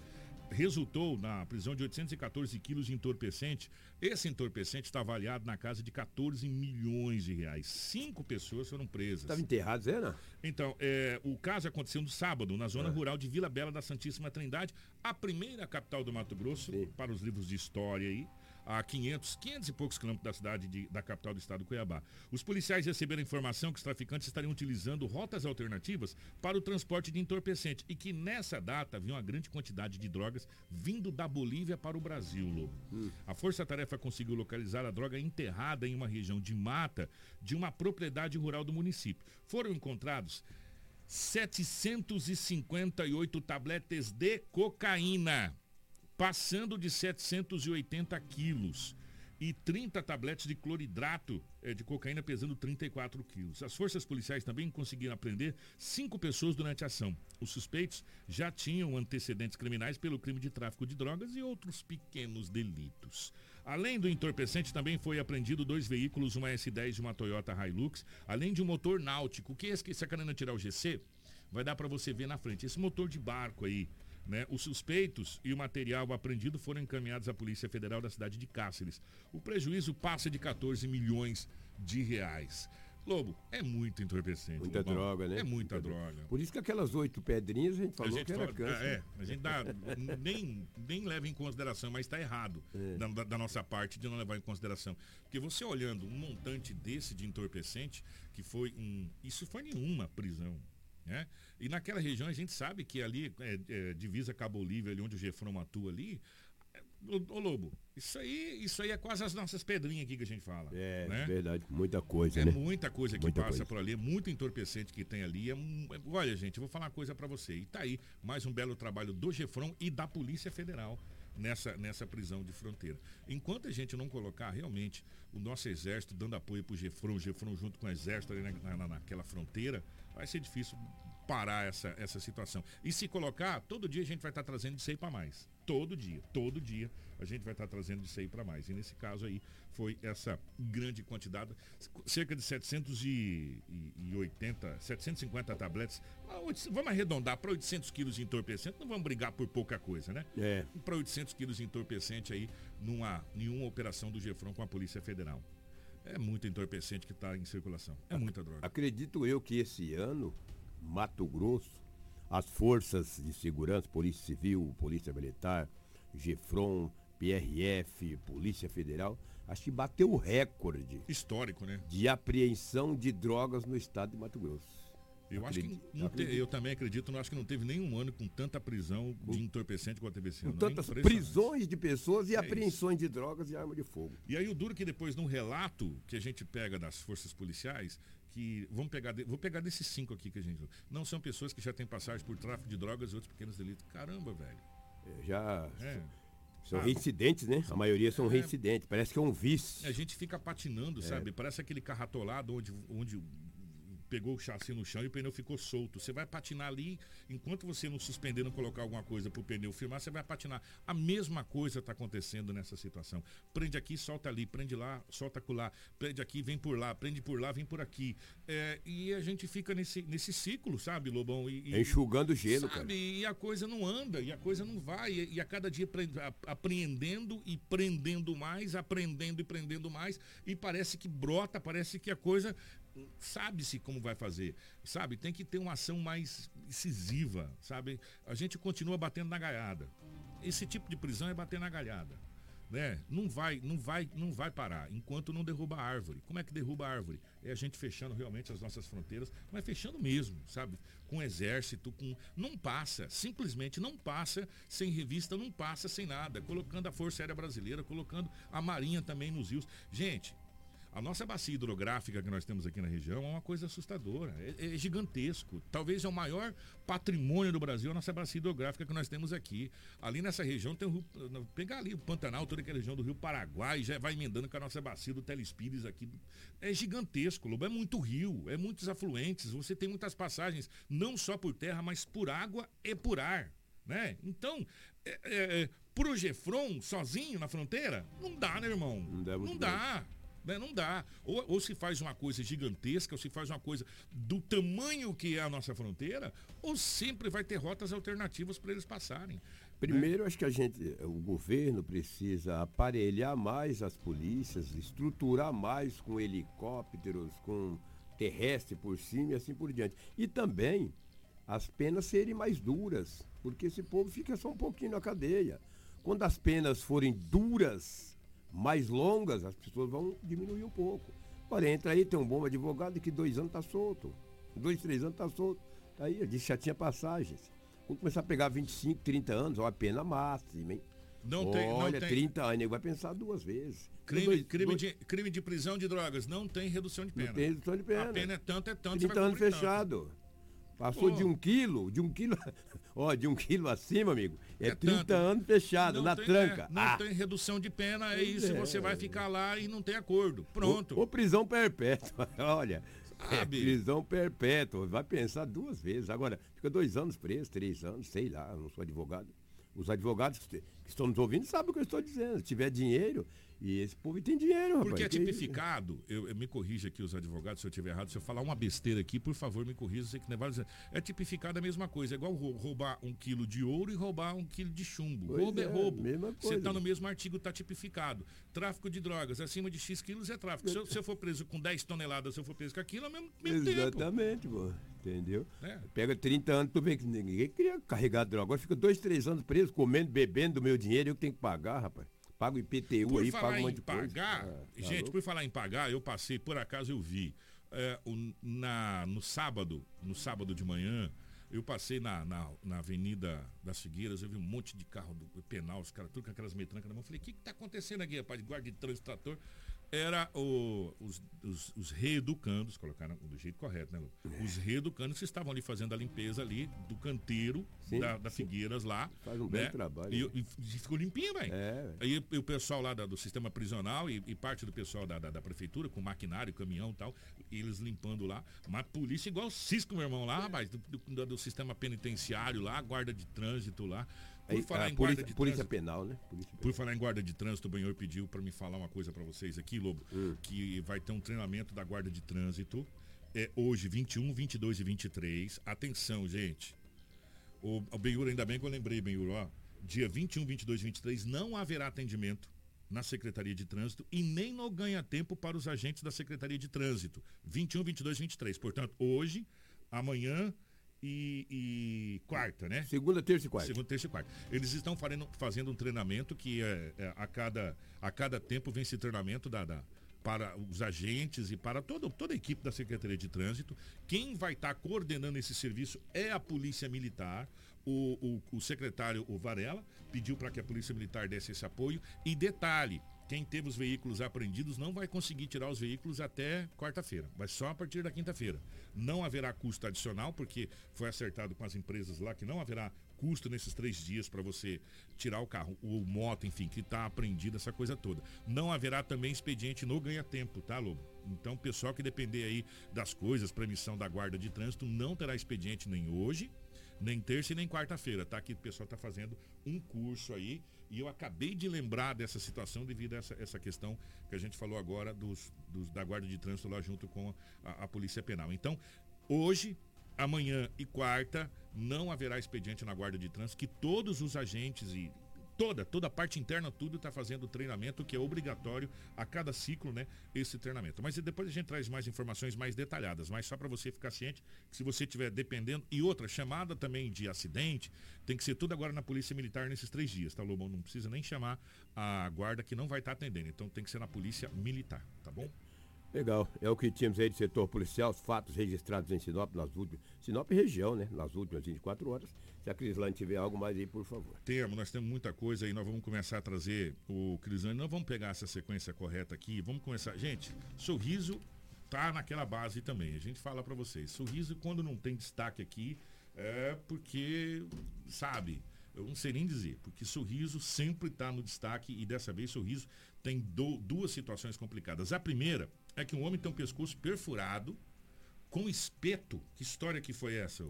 resultou na prisão de 814 quilos de entorpecente. Esse entorpecente está avaliado na casa de 14 milhões de reais. Cinco pessoas foram presas. Estava enterrado, Zé, né? Então, é, o caso aconteceu no sábado, na zona é. rural de Vila Bela da Santíssima Trindade, a primeira capital do Mato Grosso, Sim. para os livros de história aí a 500, 500 e poucos quilômetros da cidade de, da capital do estado, Cuiabá. Os policiais receberam informação que os traficantes estariam utilizando rotas alternativas para o transporte de entorpecente e que nessa data havia uma grande quantidade de drogas vindo da Bolívia para o Brasil, Lobo. Hum. A Força Tarefa conseguiu localizar a droga enterrada em uma região de mata de uma propriedade rural do município. Foram encontrados 758 tabletes de cocaína passando de 780 quilos e 30 tabletes de cloridrato eh, de cocaína pesando 34 quilos. As forças policiais também conseguiram prender cinco pessoas durante a ação. Os suspeitos já tinham antecedentes criminais pelo crime de tráfico de drogas e outros pequenos delitos. Além do entorpecente, também foi apreendido dois veículos, uma S10 e uma Toyota Hilux, além de um motor náutico. O que é esse querendo tirar o GC? Vai dar para você ver na frente. Esse motor de barco aí, né? Os suspeitos e o material apreendido foram encaminhados à Polícia Federal da cidade de Cáceres. O prejuízo passa de 14 milhões de reais. Lobo, é muito entorpecente. Muita droga, né? É muita, muita droga. droga. Por isso que aquelas oito pedrinhas a gente falou a gente que era câncer. É, a gente dá, nem, nem leva em consideração, mas está errado é. da, da, nossa parte de não levar em consideração. Porque você olhando um montante desse de entorpecente, que foi um. Isso foi nenhuma prisão. Né? E naquela região a gente sabe que ali, é, é, divisa Cabo Bolívia, ali onde o Gefrão atua ali, é, Ô, Lobo, isso aí, isso aí é quase as nossas pedrinhas aqui que a gente fala. É, né? verdade, muita coisa, é né? muita coisa que muita passa coisa. por ali, é muito entorpecente que tem ali. É, olha, gente, eu vou falar uma coisa para você. E tá aí mais um belo trabalho do Gefrão e da Polícia Federal nessa, nessa prisão de fronteira. Enquanto a gente não colocar realmente o nosso exército dando apoio para o Gefrão, o Gefrão junto com o exército ali na, na, naquela fronteira, vai ser difícil parar essa, essa situação. E se colocar, todo dia a gente vai estar trazendo de 100 para mais. Todo dia, todo dia a gente vai estar trazendo de 100 para mais. E nesse caso aí foi essa grande quantidade, cerca de 780, 750 tabletes. Vamos arredondar para 800 quilos de entorpecente, não vamos brigar por pouca coisa, né? É. Para 800 quilos de entorpecente aí numa nenhuma operação do Gefrão com a Polícia Federal. É muito entorpecente que está em circulação. É muita droga. Acredito eu que esse ano Mato Grosso, as forças de segurança, Polícia Civil, Polícia Militar, GEFRON, PRF, Polícia Federal, acho que bateu o recorde. Histórico, né? De apreensão de drogas no estado de Mato Grosso. Eu acredito, acho que te, eu também acredito, não acho que não teve nenhum ano com tanta prisão de entorpecente quanto teve esse ano. Com tantas prisões de pessoas e é apreensões isso. de drogas e arma de fogo. E aí o duro que depois num relato que a gente pega das forças policiais, que vamos pegar, de, vou pegar desses cinco aqui que a gente não são pessoas que já têm passagem por tráfico de drogas e outros pequenos delitos. Caramba, velho. É, já é. São ah, reincidentes, né? A maioria são é, reincidentes. Parece que é um vício. A gente fica patinando, é. sabe? Parece aquele carro atolado onde, onde pegou o chassi no chão e o pneu ficou solto. Você vai patinar ali, enquanto você não suspender, não colocar alguma coisa para o pneu firmar, você vai patinar. A mesma coisa está acontecendo nessa situação. Prende aqui, solta ali, prende lá, solta lá, prende aqui, vem por lá, prende por lá, vem por aqui. É, e a gente fica nesse, nesse ciclo, sabe, Lobão? E, é enxugando gelo, sabe? cara. E a coisa não anda, e a coisa não vai. E, e a cada dia apreendendo e prendendo mais, aprendendo e prendendo mais, e parece que brota, parece que a coisa sabe-se como vai fazer, sabe? Tem que ter uma ação mais incisiva, sabe? A gente continua batendo na galhada. Esse tipo de prisão é bater na galhada, né? Não vai, não vai, não vai parar enquanto não derruba a árvore. Como é que derruba a árvore? É a gente fechando realmente as nossas fronteiras, mas fechando mesmo, sabe? Com exército, com não passa, simplesmente não passa sem revista, não passa sem nada, colocando a Força Aérea Brasileira, colocando a Marinha também nos rios. Gente, a nossa bacia hidrográfica que nós temos aqui na região é uma coisa assustadora, é, é, gigantesco. Talvez é o maior patrimônio do Brasil, a nossa bacia hidrográfica que nós temos aqui. Ali nessa região tem o rio, pegar ali o Pantanal, toda aquela região do Rio Paraguai, já vai emendando com a nossa bacia do Telespires aqui. É gigantesco, Lobo, é muito rio, é muitos afluentes, você tem muitas passagens, não só por terra, mas por água e por ar. Né? Então, é, é, é pro Gefron sozinho na fronteira, não dá, né, irmão? Não dá. Não dá. Né? Não dá. Ou, ou se faz uma coisa gigantesca, ou se faz uma coisa do tamanho que é a nossa fronteira, ou sempre vai ter rotas alternativas para eles passarem. Primeiro, acho que a gente, o governo precisa aparelhar mais as polícias, estruturar mais com helicópteros, com terrestre por cima e assim por diante. E também as penas serem mais duras, porque esse povo fica só um pouquinho na cadeia. Quando as penas forem duras, mais longas, as pessoas vão diminuir um pouco. Olha, entra aí, tem um bom advogado que dois anos está solto. Dois, três anos está solto. Tá aí, disse que já tinha passagens. Quando começar a pegar 25, 30 anos, ó, a pena máxima, hein? Não tem, Olha, não tem. 30 anos, ele vai pensar duas vezes. Crime, Dois- crime, dois- de, crime de prisão de drogas não tem redução de pena. Não tem redução de pena. A pena é tanto, é tanto. você 30 vai anos cumprir tanto. Passou de um quilo, de um quilo, ó, de um quilo acima, amigo. É, É 30 tanto. anos fechado, Não na tem- tranca. é, não ah, tem redução de pena, é isso. é. Você vai ficar lá e não tem acordo. Pronto. Ou, prisão perpétua, olha. É, prisão perpétua, vai pensar duas vezes. Agora, fica dois anos preso, três anos, sei lá, não sou advogado. Os advogados que que estão nos ouvindo sabem o que eu estou dizendo. Se tiver dinheiro, e esse povo tem dinheiro, rapaz. Porque é que- tipificado, eu, eu- me corrija aqui os advogados se eu estiver errado, se eu falar uma besteira aqui, por favor, me corrija, sei que não é válido. É tipificado a mesma coisa, é igual rou- roubar um quilo de ouro e roubar um quilo de chumbo. Pois roubo é, é, roubo. Você está no mesmo artigo, está tipificado. Tráfico de drogas, acima de X quilos é tráfico. Se eu, se eu for preso com 10 toneladas, se eu for preso com aquilo, é o mesmo, mesmo tempo. Exatamente, pô. Entendeu? É. Pega 30 anos, tu vê que ninguém queria carregar droga. Agora fica dois, três anos preso, comendo, bebendo do meu dinheiro, eu que tenho que pagar, rapaz. Pago IPTU Por aí, pago um monte de coisa. pagar, Ah, tá gente, por falar em pagar, eu passei, por acaso eu vi, é, o- na, no sábado, no sábado de manhã, eu passei na, na, na Avenida das Figueiras, eu vi um monte de carro do penal, os caras tudo com aquelas metrancas na mão. Falei, o que que tá acontecendo aqui, rapaz? Guarda de trânsito, trator. Era o- os, os, os reeducandos, colocaram do jeito correto, né, Lu? É. Os reeducandos que estavam ali fazendo a limpeza ali do canteiro Sim, da, da sim. Figueiras lá. Faz um né? belo trabalho. E, e ficou limpinho, velho. É, Aí o pessoal lá da- do sistema prisional e, e parte do pessoal da, da- da prefeitura, com maquinário, caminhão e tal, eles limpando lá. Mas polícia igual o Cisco, meu irmão, lá, rapaz, do, do- do sistema penitenciário lá, guarda de trânsito lá. Por falar em polícia, guarda de polícia trânsito. penal, né? Polícia Por falar em guarda de trânsito, o Benhor pediu para me falar uma coisa para vocês aqui, Lobo, Hum. que vai ter um treinamento da guarda de trânsito é hoje 21, 22 e 23. Atenção, gente. O, o Benhur, ainda bem que eu lembrei, Benhur, ó. Dia 21, 22 e 23 não haverá atendimento na Secretaria de Trânsito e nem no ganha-tempo para os agentes da Secretaria de Trânsito. 21, 22 e 23. Portanto, hoje, amanhã e, e quarta, né? Segunda, terça e quarta. Segunda, terça e quarta. Eles estão fazendo, fazendo um treinamento que é, é, a, cada, a cada tempo vem esse treinamento da, da- para os agentes e para todo, toda a equipe da Secretaria de Trânsito. Quem vai estar coordenando esse serviço é a Polícia Militar. O, o, o secretário, o Varela, pediu para que a Polícia Militar desse esse apoio. E detalhe, quem teve os veículos apreendidos não vai conseguir tirar os veículos até quarta-feira. Vai só a partir da quinta-feira. Não haverá custo adicional, porque foi acertado com as empresas lá que não haverá custo nesses três dias para você tirar o carro, ou moto, enfim, que está apreendida, essa coisa toda. Não haverá também expediente no ganha-tempo, tá, Lobo? Então, pessoal que depender aí das coisas, para emissão da guarda de trânsito, não terá expediente nem hoje, nem terça e nem quarta-feira, tá? Que o pessoal está fazendo um curso aí e eu acabei de lembrar dessa situação devido a essa, essa questão que a gente falou agora dos, dos- da guarda de trânsito lá junto com a, a Polícia Penal. Então, hoje, amanhã e quarta não haverá expediente na guarda de trânsito, que todos os agentes e toda, toda a parte interna, tudo está fazendo treinamento que é obrigatório a cada ciclo, né? Esse treinamento. Mas depois a gente traz mais informações mais detalhadas, mas só para você ficar ciente que se você estiver dependendo. E outra, chamada também de acidente, tem que ser tudo agora na Polícia Militar nesses três dias, tá, Lobão? Não precisa nem chamar a guarda que não vai estar atendendo. Então tem que ser na Polícia Militar, tá bom? Legal. É o que tínhamos aí de setor policial, os fatos registrados em Sinop nas últimas. Sinop região, né? Nas últimas 24 horas. Se a Crislane tiver algo mais aí, por favor. Temos, nós temos muita coisa aí, nós vamos começar a trazer o Crisane, nós vamos pegar essa sequência correta aqui, vamos começar. Gente, sorriso tá naquela base também. A gente fala para vocês, sorriso quando não tem destaque aqui é porque, sabe, eu não sei nem dizer, porque sorriso sempre está no destaque e dessa vez sorriso tem do- duas situações complicadas. A primeira é que um homem tem um pescoço perfurado com espeto. Que história que foi essa,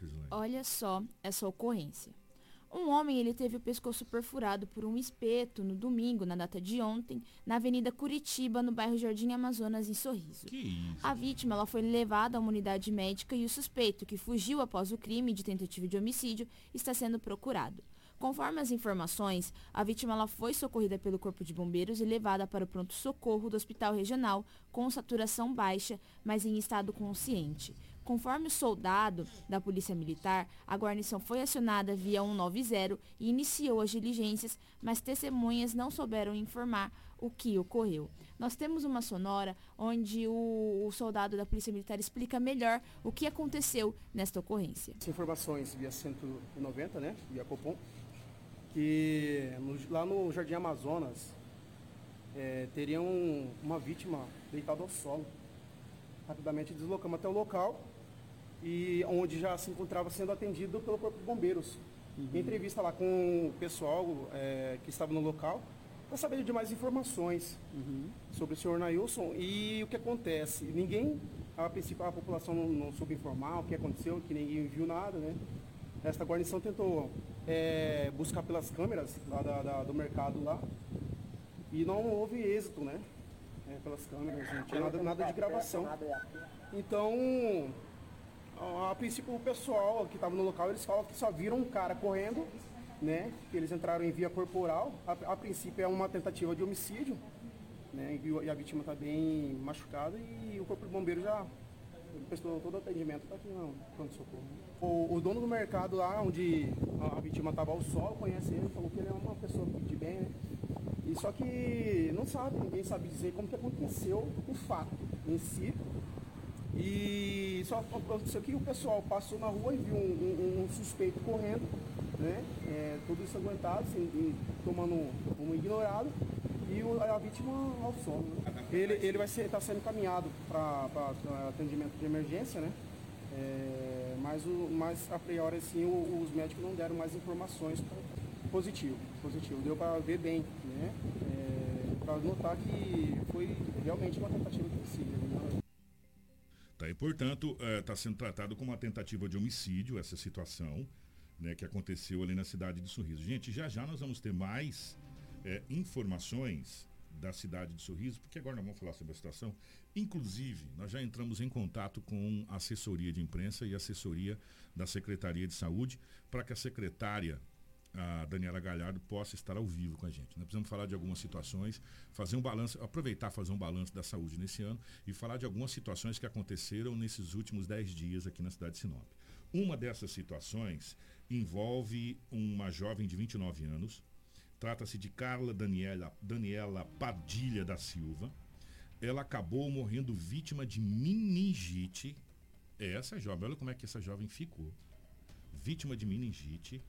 Crislane? Olha só essa ocorrência. Um homem ele teve o pescoço perfurado por um espeto no domingo, na data de ontem, na Avenida Curitiba, no bairro Jardim Amazonas, em Sorriso. A vítima ela foi levada a uma unidade médica e o suspeito, que fugiu após o crime de tentativa de homicídio, está sendo procurado. Conforme as informações, a vítima ela foi socorrida pelo Corpo de Bombeiros e levada para o pronto-socorro do Hospital Regional com saturação baixa, mas em estado consciente. Conforme o soldado da Polícia Militar, a guarnição foi acionada via 190 e iniciou as diligências, mas testemunhas não souberam informar o que ocorreu. Nós temos uma sonora onde o, o soldado da Polícia Militar explica melhor o que aconteceu nesta ocorrência. As informações via 190, né, via Copom, que lá no Jardim Amazonas é, teriam uma vítima deitada ao solo. Rapidamente deslocamos até o local e onde já se encontrava sendo atendido pelo Corpo de Bombeiros. Uhum. Em entrevista lá com o pessoal é, que estava no local, para saber de mais informações uhum. sobre o senhor Nailson e o que acontece. Ninguém, a princípio, a população não, não soube informar o que aconteceu, que ninguém viu nada, né? Esta guarnição tentou é, buscar pelas câmeras lá da, da, do mercado lá e não houve êxito, né? É, pelas câmeras, não tinha nada, nada de gravação. Então, a, a princípio o pessoal que estava no local, eles falam que só viram um cara correndo, né? Que eles entraram em via corporal. A, a princípio é uma tentativa de homicídio, né? E, a vítima está bem machucada e o corpo de bombeiro já prestou todo o atendimento está aqui no pronto-socorro. O, o, dono do mercado lá, onde a, a vítima estava ao sol, conhece ele, falou que ele é uma pessoa de bem, né? E só que não sabe, ninguém sabe dizer como que aconteceu o fato em si. E só aconteceu que o pessoal passou na rua e viu um, um, um suspeito correndo, né? É, todo ensanguentado, assim, tomando um ignorado e o, a vítima ao sono. Né? Ele, ele vai ser, está sendo encaminhado para atendimento de emergência, né? É, mas, o, mas a priori assim, o, os médicos não deram mais informações positivo, positivo. Deu para ver bem, né? É, para notar que foi realmente uma tentativa de homicídio. E portanto, está é, sendo tratado como uma tentativa de homicídio essa situação né, que aconteceu ali na cidade de Sorriso. Gente, já já nós vamos ter mais é, informações da cidade de Sorriso, porque agora nós vamos falar sobre a situação. Inclusive, nós já entramos em contato com a assessoria de imprensa e assessoria da Secretaria de Saúde para que a secretária a Daniela Galhardo possa estar ao vivo com a gente. Nós precisamos falar de algumas situações, fazer um balanço, aproveitar fazer um balanço da saúde nesse ano e falar de algumas situações que aconteceram nesses últimos 10 dias aqui na cidade de Sinop. Uma dessas situações envolve uma jovem de 29 anos, Trata-se de Carla Daniela, Daniela Padilha da Silva. Ela acabou morrendo vítima de meningite. É essa jovem, olha como é que essa jovem ficou. Vítima de meningite.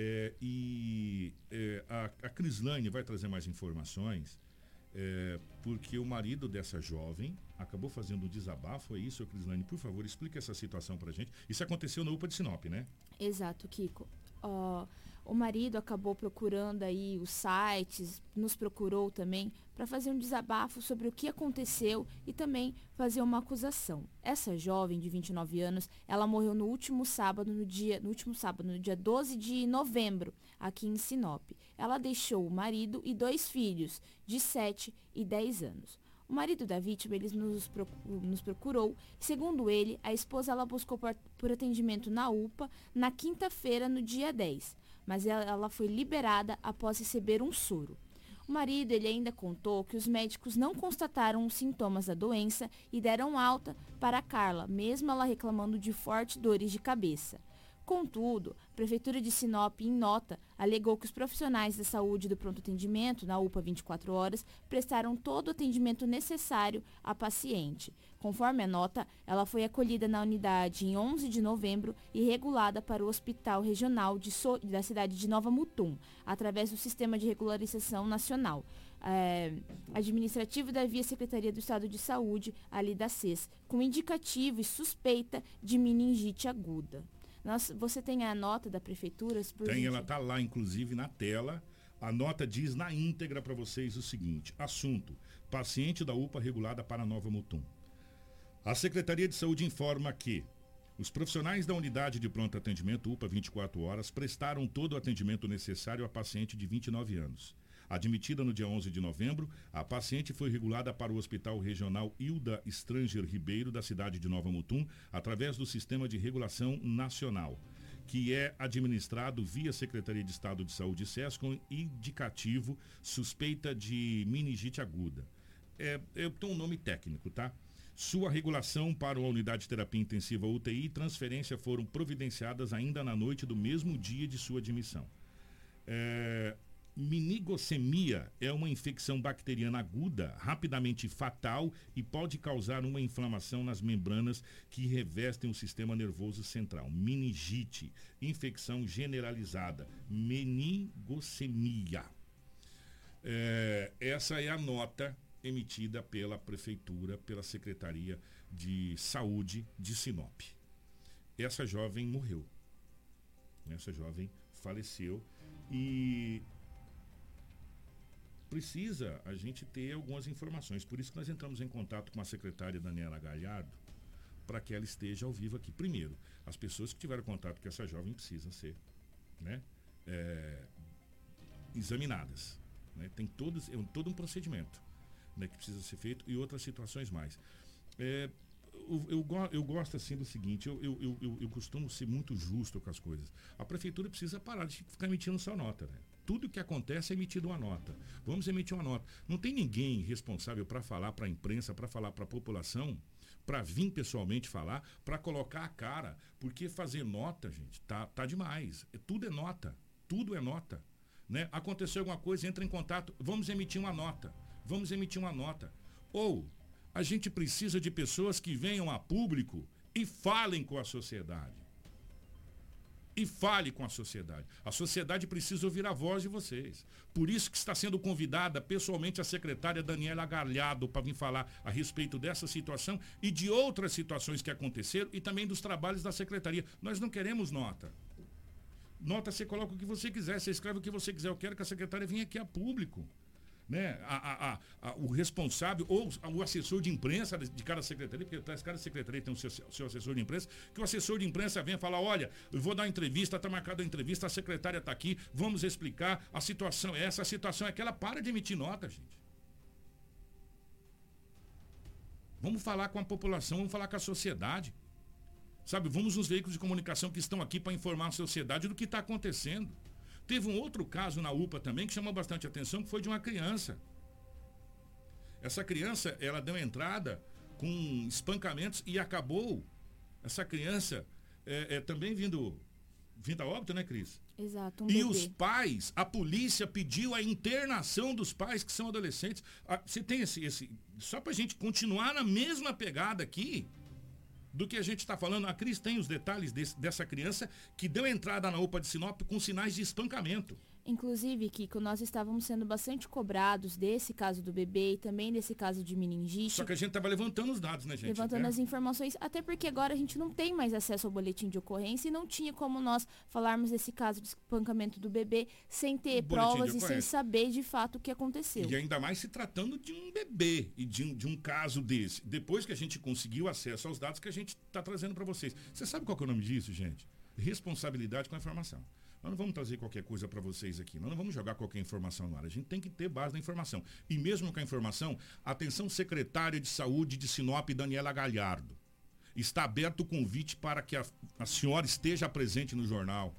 É, e é, a, a Crislane vai trazer mais informações, é, porque o marido dessa jovem acabou fazendo um desabafo. É isso, Crislane? Por favor, explique essa situação pra gente. Isso aconteceu na UPA de Sinop, né? Exato, Kiko. O marido acabou procurando aí os sites, nos procurou também para fazer um desabafo sobre o que aconteceu e também fazer uma acusação. Essa jovem de 29 anos, ela morreu no último sábado, no dia, no último sábado, no dia 12 de novembro, aqui em Sinop. Ela deixou o marido e dois filhos, de 7 e 10 anos. O marido da vítima ele nos, nos procurou. Segundo ele, a esposa ela buscou por, por atendimento na UPA na quinta-feira, no dia 10 mas ela foi liberada após receber um soro. O marido ele ainda contou que os médicos não constataram os sintomas da doença e deram alta para Carla, mesmo ela reclamando de fortes dores de cabeça. Contudo, a Prefeitura de Sinop, em nota, alegou que os profissionais da saúde do pronto atendimento, na UPA 24 horas, prestaram todo o atendimento necessário à paciente. Conforme a nota, ela foi acolhida na unidade em 11 de novembro e regulada para o Hospital Regional so da cidade de Nova Mutum, através do Sistema de Regularização Nacional. É, administrativo da Via Secretaria do Estado de Saúde, ali da CES, com indicativo e suspeita de meningite aguda. Nós, você tem a nota da prefeitura? Tem, gente... ela está lá, inclusive, na tela. A nota diz na íntegra para vocês o seguinte: assunto: paciente da UPA regulada para Nova Mutum. A Secretaria de Saúde informa que Os profissionais da unidade de pronto atendimento UPA 24 horas prestaram todo o atendimento necessário à paciente de 29 anos. Admitida no dia 11 de novembro, a paciente foi regulada para o Hospital Regional Hilda Stranger Ribeiro, da cidade de Nova Mutum, através do Sistema de Regulação Nacional, que é administrado via Secretaria de Estado de Saúde SES com indicativo suspeita de meningite aguda. É, é, tem um nome técnico, tá? Sua regulação para a unidade de terapia intensiva UTI e transferência foram providenciadas ainda na noite do mesmo dia de sua admissão. É, Minigocemia é uma infecção bacteriana aguda, rapidamente fatal e pode causar uma inflamação nas membranas que revestem o sistema nervoso central. Meningite, infecção generalizada. Menigocemia. É, essa é a nota emitida pela Prefeitura, pela Secretaria de Saúde de Sinop. Essa jovem morreu. Essa jovem faleceu e precisa a gente ter algumas informações. Por isso que nós entramos em contato com a secretária Daniela Galhardo para que ela esteja ao vivo aqui. Primeiro, as pessoas que tiveram contato com essa jovem precisam ser né, é, examinadas. Né? Tem todos, é todo um procedimento né, que precisa ser feito e outras situações mais. É, eu, eu, eu, gosto assim do seguinte, eu, eu, eu, costumo ser muito justo com as coisas. A prefeitura precisa parar de ficar emitindo sua nota. Né? Tudo que acontece é emitido uma nota. Vamos emitir uma nota. Não tem ninguém responsável para falar para a imprensa, para falar para a população, para vir pessoalmente falar, para colocar a cara. Porque fazer nota, gente, tá, tá demais. Tudo é nota. Tudo é nota. Né? Aconteceu alguma coisa, entra em contato, vamos emitir uma nota vamos emitir uma nota. Ou a gente precisa de pessoas que venham a público e falem com a sociedade. E fale com a sociedade. A sociedade precisa ouvir a voz de vocês. Por isso que está sendo convidada pessoalmente a secretária Daniela Galhardo para vir falar a respeito dessa situação e de outras situações que aconteceram e também dos trabalhos da secretaria. Nós não queremos nota. Nota você coloca o que você quiser, você escreve o que você quiser. Eu quero que a secretária venha aqui a público né, a, a, a, o responsável ou o assessor de imprensa de cada secretaria, porque cada secretaria tem o seu, seu, assessor de imprensa, que o assessor de imprensa venha falar, olha, eu vou dar uma entrevista, está marcada a entrevista, a secretária está aqui, vamos explicar, a situação é essa, a situação é aquela, para de emitir nota, gente. Vamos falar com a população, vamos falar com a sociedade. Sabe, vamos nos veículos de comunicação que estão aqui para informar a sociedade do que está acontecendo. Teve um outro caso na UPA também que chamou bastante atenção, que foi de uma criança. Essa criança, ela deu entrada com espancamentos e acabou essa criança é, é, também vindo, vindo a óbito, né, Cris? Exato. Um e bebê. os pais, a polícia pediu a internação dos pais que são adolescentes. Ah, você tem esse, esse. Só para a gente continuar na mesma pegada aqui, do que a gente está falando. A Cris tem os detalhes desse, dessa criança que deu entrada na UPA de Sinop com sinais de espancamento. Inclusive, Kiko, nós estávamos sendo bastante cobrados desse caso do bebê e também desse caso de meningite. Só que a gente estava levantando os dados, né, gente? Levantando é. as informações, até porque agora a gente não tem mais acesso ao boletim de ocorrência e não tinha como nós falarmos desse caso de espancamento do bebê sem ter provas e sem saber de fato o que aconteceu. E ainda mais se tratando de um bebê e de um, de um caso desse. Depois que a gente conseguiu acesso aos dados que a gente está trazendo para vocês. Você sabe qual é o nome disso, gente? Responsabilidade com a informação. Nós não vamos trazer qualquer coisa para vocês aqui. Nós não vamos jogar qualquer informação no ar. A gente tem que ter base na informação. E mesmo com a informação, atenção secretária de saúde de Sinop, Daniela Galhardo. Está aberto o convite para que a, a senhora esteja presente no jornal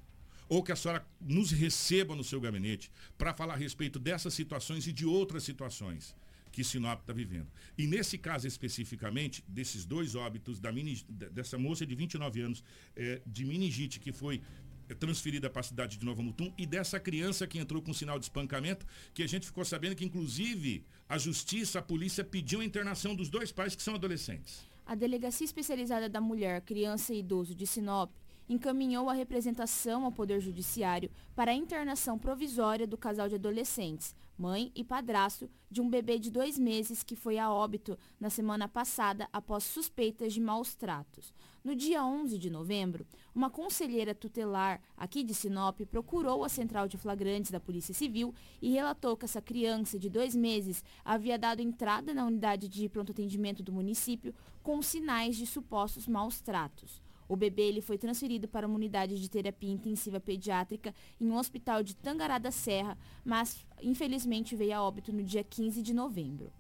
ou que a senhora nos receba no seu gabinete para falar a respeito dessas situações e de outras situações que Sinop está vivendo. E nesse caso especificamente, desses dois óbitos, da mini, dessa moça de 29 anos, é, de meningite, que foi transferida para a cidade de Nova Mutum e dessa criança que entrou com sinal de espancamento, que a gente ficou sabendo que inclusive a justiça, a polícia pediu a internação dos dois pais que são adolescentes. A Delegacia Especializada da Mulher, Criança e Idoso de Sinop encaminhou a representação ao Poder Judiciário para a internação provisória do casal de adolescentes, mãe e padrasto, de um bebê de dois meses que foi a óbito na semana passada após suspeitas de maus tratos. No dia 11 de novembro, uma conselheira tutelar aqui de Sinop procurou a central de flagrantes da Polícia Civil e relatou que essa criança de dois meses havia dado entrada na unidade de pronto atendimento do município com sinais de supostos maus tratos. O bebê ele foi transferido para uma unidade de terapia intensiva pediátrica em um hospital de Tangará da Serra, mas infelizmente veio a óbito no dia 15 de novembro.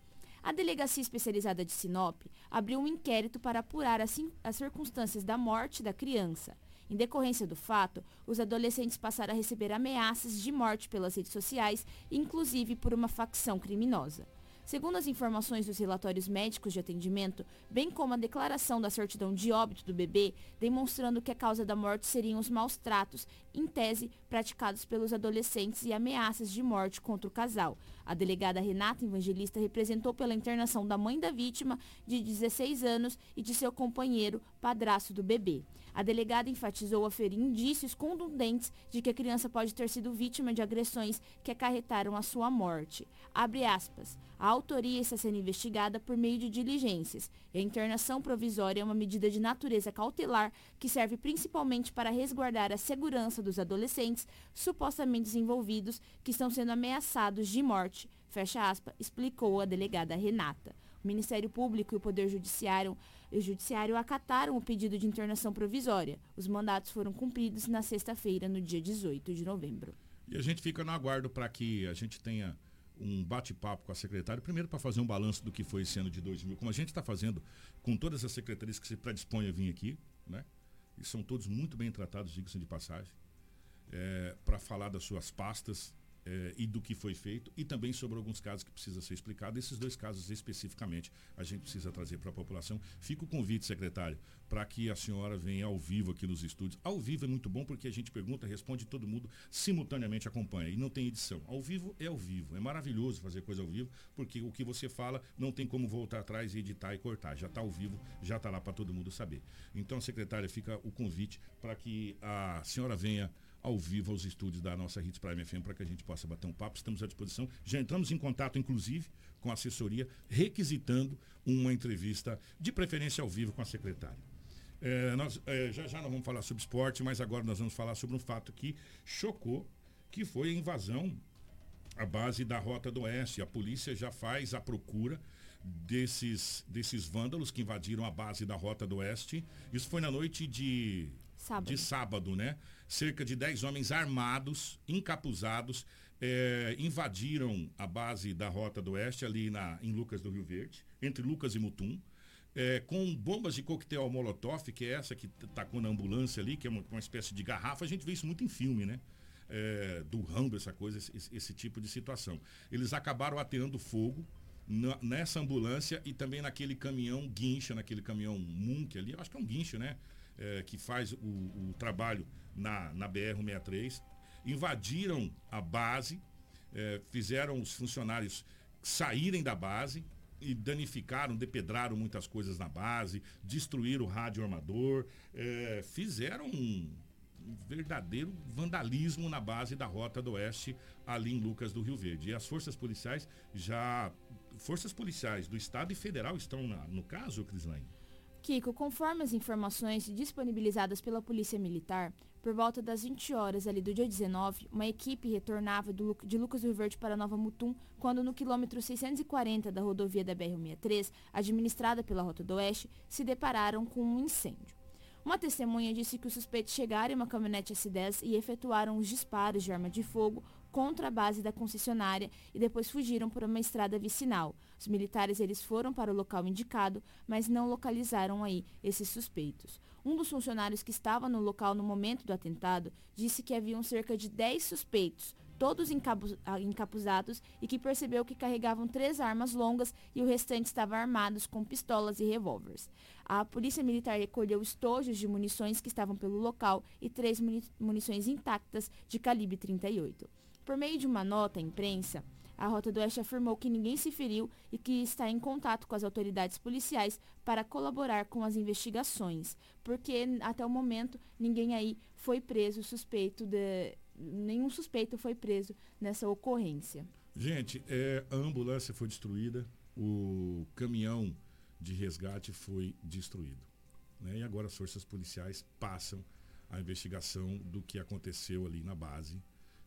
A Delegacia Especializada de Sinop abriu um inquérito para apurar as, as circunstâncias da morte da criança. Em decorrência do fato, os adolescentes passaram a receber ameaças de morte pelas redes sociais, inclusive por uma facção criminosa. Segundo as informações dos relatórios médicos de atendimento, bem como a declaração da certidão de óbito do bebê, demonstrando que a causa da morte seriam os maus tratos, em tese, praticados pelos adolescentes e ameaças de morte contra o casal. A delegada Renata Evangelista representou pela internação da mãe da vítima, de 16 anos, e de seu companheiro, padrasto do bebê. A delegada enfatizou aferir indícios contundentes de que a criança pode ter sido vítima de agressões que acarretaram a sua morte. Abre aspas. A autoria está sendo investigada por meio de diligências e a internação provisória é uma medida de natureza cautelar que serve principalmente para resguardar a segurança dos adolescentes supostamente envolvidos que estão sendo ameaçados de morte, fecha aspas, explicou a delegada Renata. O Ministério Público e o Poder Judiciário o Judiciário acataram o pedido de internação provisória. Os mandatos foram cumpridos na sexta-feira, no dia 18 de novembro. E a gente fica no aguardo para que a gente tenha um bate-papo com a secretária, primeiro para fazer um balanço do que foi esse ano de 2000, como a gente está fazendo com todas as secretarias que se predispõem a vir aqui, né? E são todos muito bem tratados, diga-se de passagem, é, para falar das suas pastas, eh, e do que foi feito e também sobre alguns casos que precisa ser explicado. Esses dois casos especificamente a gente precisa trazer para a população. Fica o convite, secretário, para que a senhora venha ao vivo aqui nos estúdios. Ao vivo é muito bom porque a gente pergunta, responde todo mundo simultaneamente acompanha e não tem edição. Ao vivo é ao vivo. É maravilhoso fazer coisa ao vivo porque o que você fala não tem como voltar atrás e editar e cortar. Já está ao vivo, já está lá para todo mundo saber. Então, secretária, fica o convite para que a senhora venha ao vivo aos estúdios da nossa Hits Prime FM para que a gente possa bater um papo. Estamos à disposição. Já entramos em contato, inclusive, com a assessoria, requisitando uma entrevista, de preferência ao vivo, com a secretária. É, nós, é, já já nós vamos falar sobre esporte, mas agora nós vamos falar sobre um fato que chocou, que foi a invasão à base da Rota do Oeste. A polícia já faz a procura desses, desses vândalos que invadiram a base da Rota do Oeste. Isso foi na noite de sábado, de sábado né? Cerca de 10 homens armados, encapuzados, é, invadiram a base da Rota do Oeste, ali na, em Lucas do Rio Verde, entre Lucas e Mutum, é, com bombas de coquetel Molotov, que é essa que tacou na ambulância ali, que é uma, uma espécie de garrafa. A gente vê isso muito em filme, né? É, do Rambo, essa coisa, esse, esse, tipo de situação. Eles acabaram ateando fogo na, nessa ambulância e também naquele caminhão guincha, naquele caminhão Munk ali, acho que é um guincho, né? É, que faz o, o trabalho na, na BR-163, invadiram a base, eh, fizeram os funcionários saírem da base e danificaram, depedraram muitas coisas na base, destruíram o rádio armador, eh, fizeram um verdadeiro vandalismo na base da Rota do Oeste, ali em Lucas do Rio Verde. E as forças policiais já. Forças policiais do Estado e Federal estão na, no caso, Crislaine? Kiko, conforme as informações disponibilizadas pela Polícia Militar, por volta das 20 horas ali do dia 19, uma equipe retornava do, de Lucas do Verde para Nova Mutum, quando no quilômetro 640 da rodovia da BR-163, administrada pela Rota do Oeste, se depararam com um incêndio. Uma testemunha disse que os suspeitos chegaram em uma caminhonete S10 e efetuaram os disparos de arma de fogo contra a base da concessionária e depois fugiram por uma estrada vicinal. Os militares eles foram para o local indicado, mas não localizaram aí esses suspeitos. Um dos funcionários que estava no local no momento do atentado disse que haviam cerca de 10 suspeitos, todos ah, encapuzados, e que percebeu que carregavam três armas longas e o restante estava armados com pistolas e revólveres. A polícia militar recolheu estojos de munições que estavam pelo local e três munições intactas de calibre 38. Por meio de uma nota à imprensa, a Rota do Oeste afirmou que ninguém se feriu e que está em contato com as autoridades policiais para colaborar com as investigações, porque até o momento ninguém aí foi preso suspeito de nenhum suspeito foi preso nessa ocorrência. Gente, é, a ambulância foi destruída, o caminhão de resgate foi destruído. Né? E agora as forças policiais passam a investigação do que aconteceu ali na base.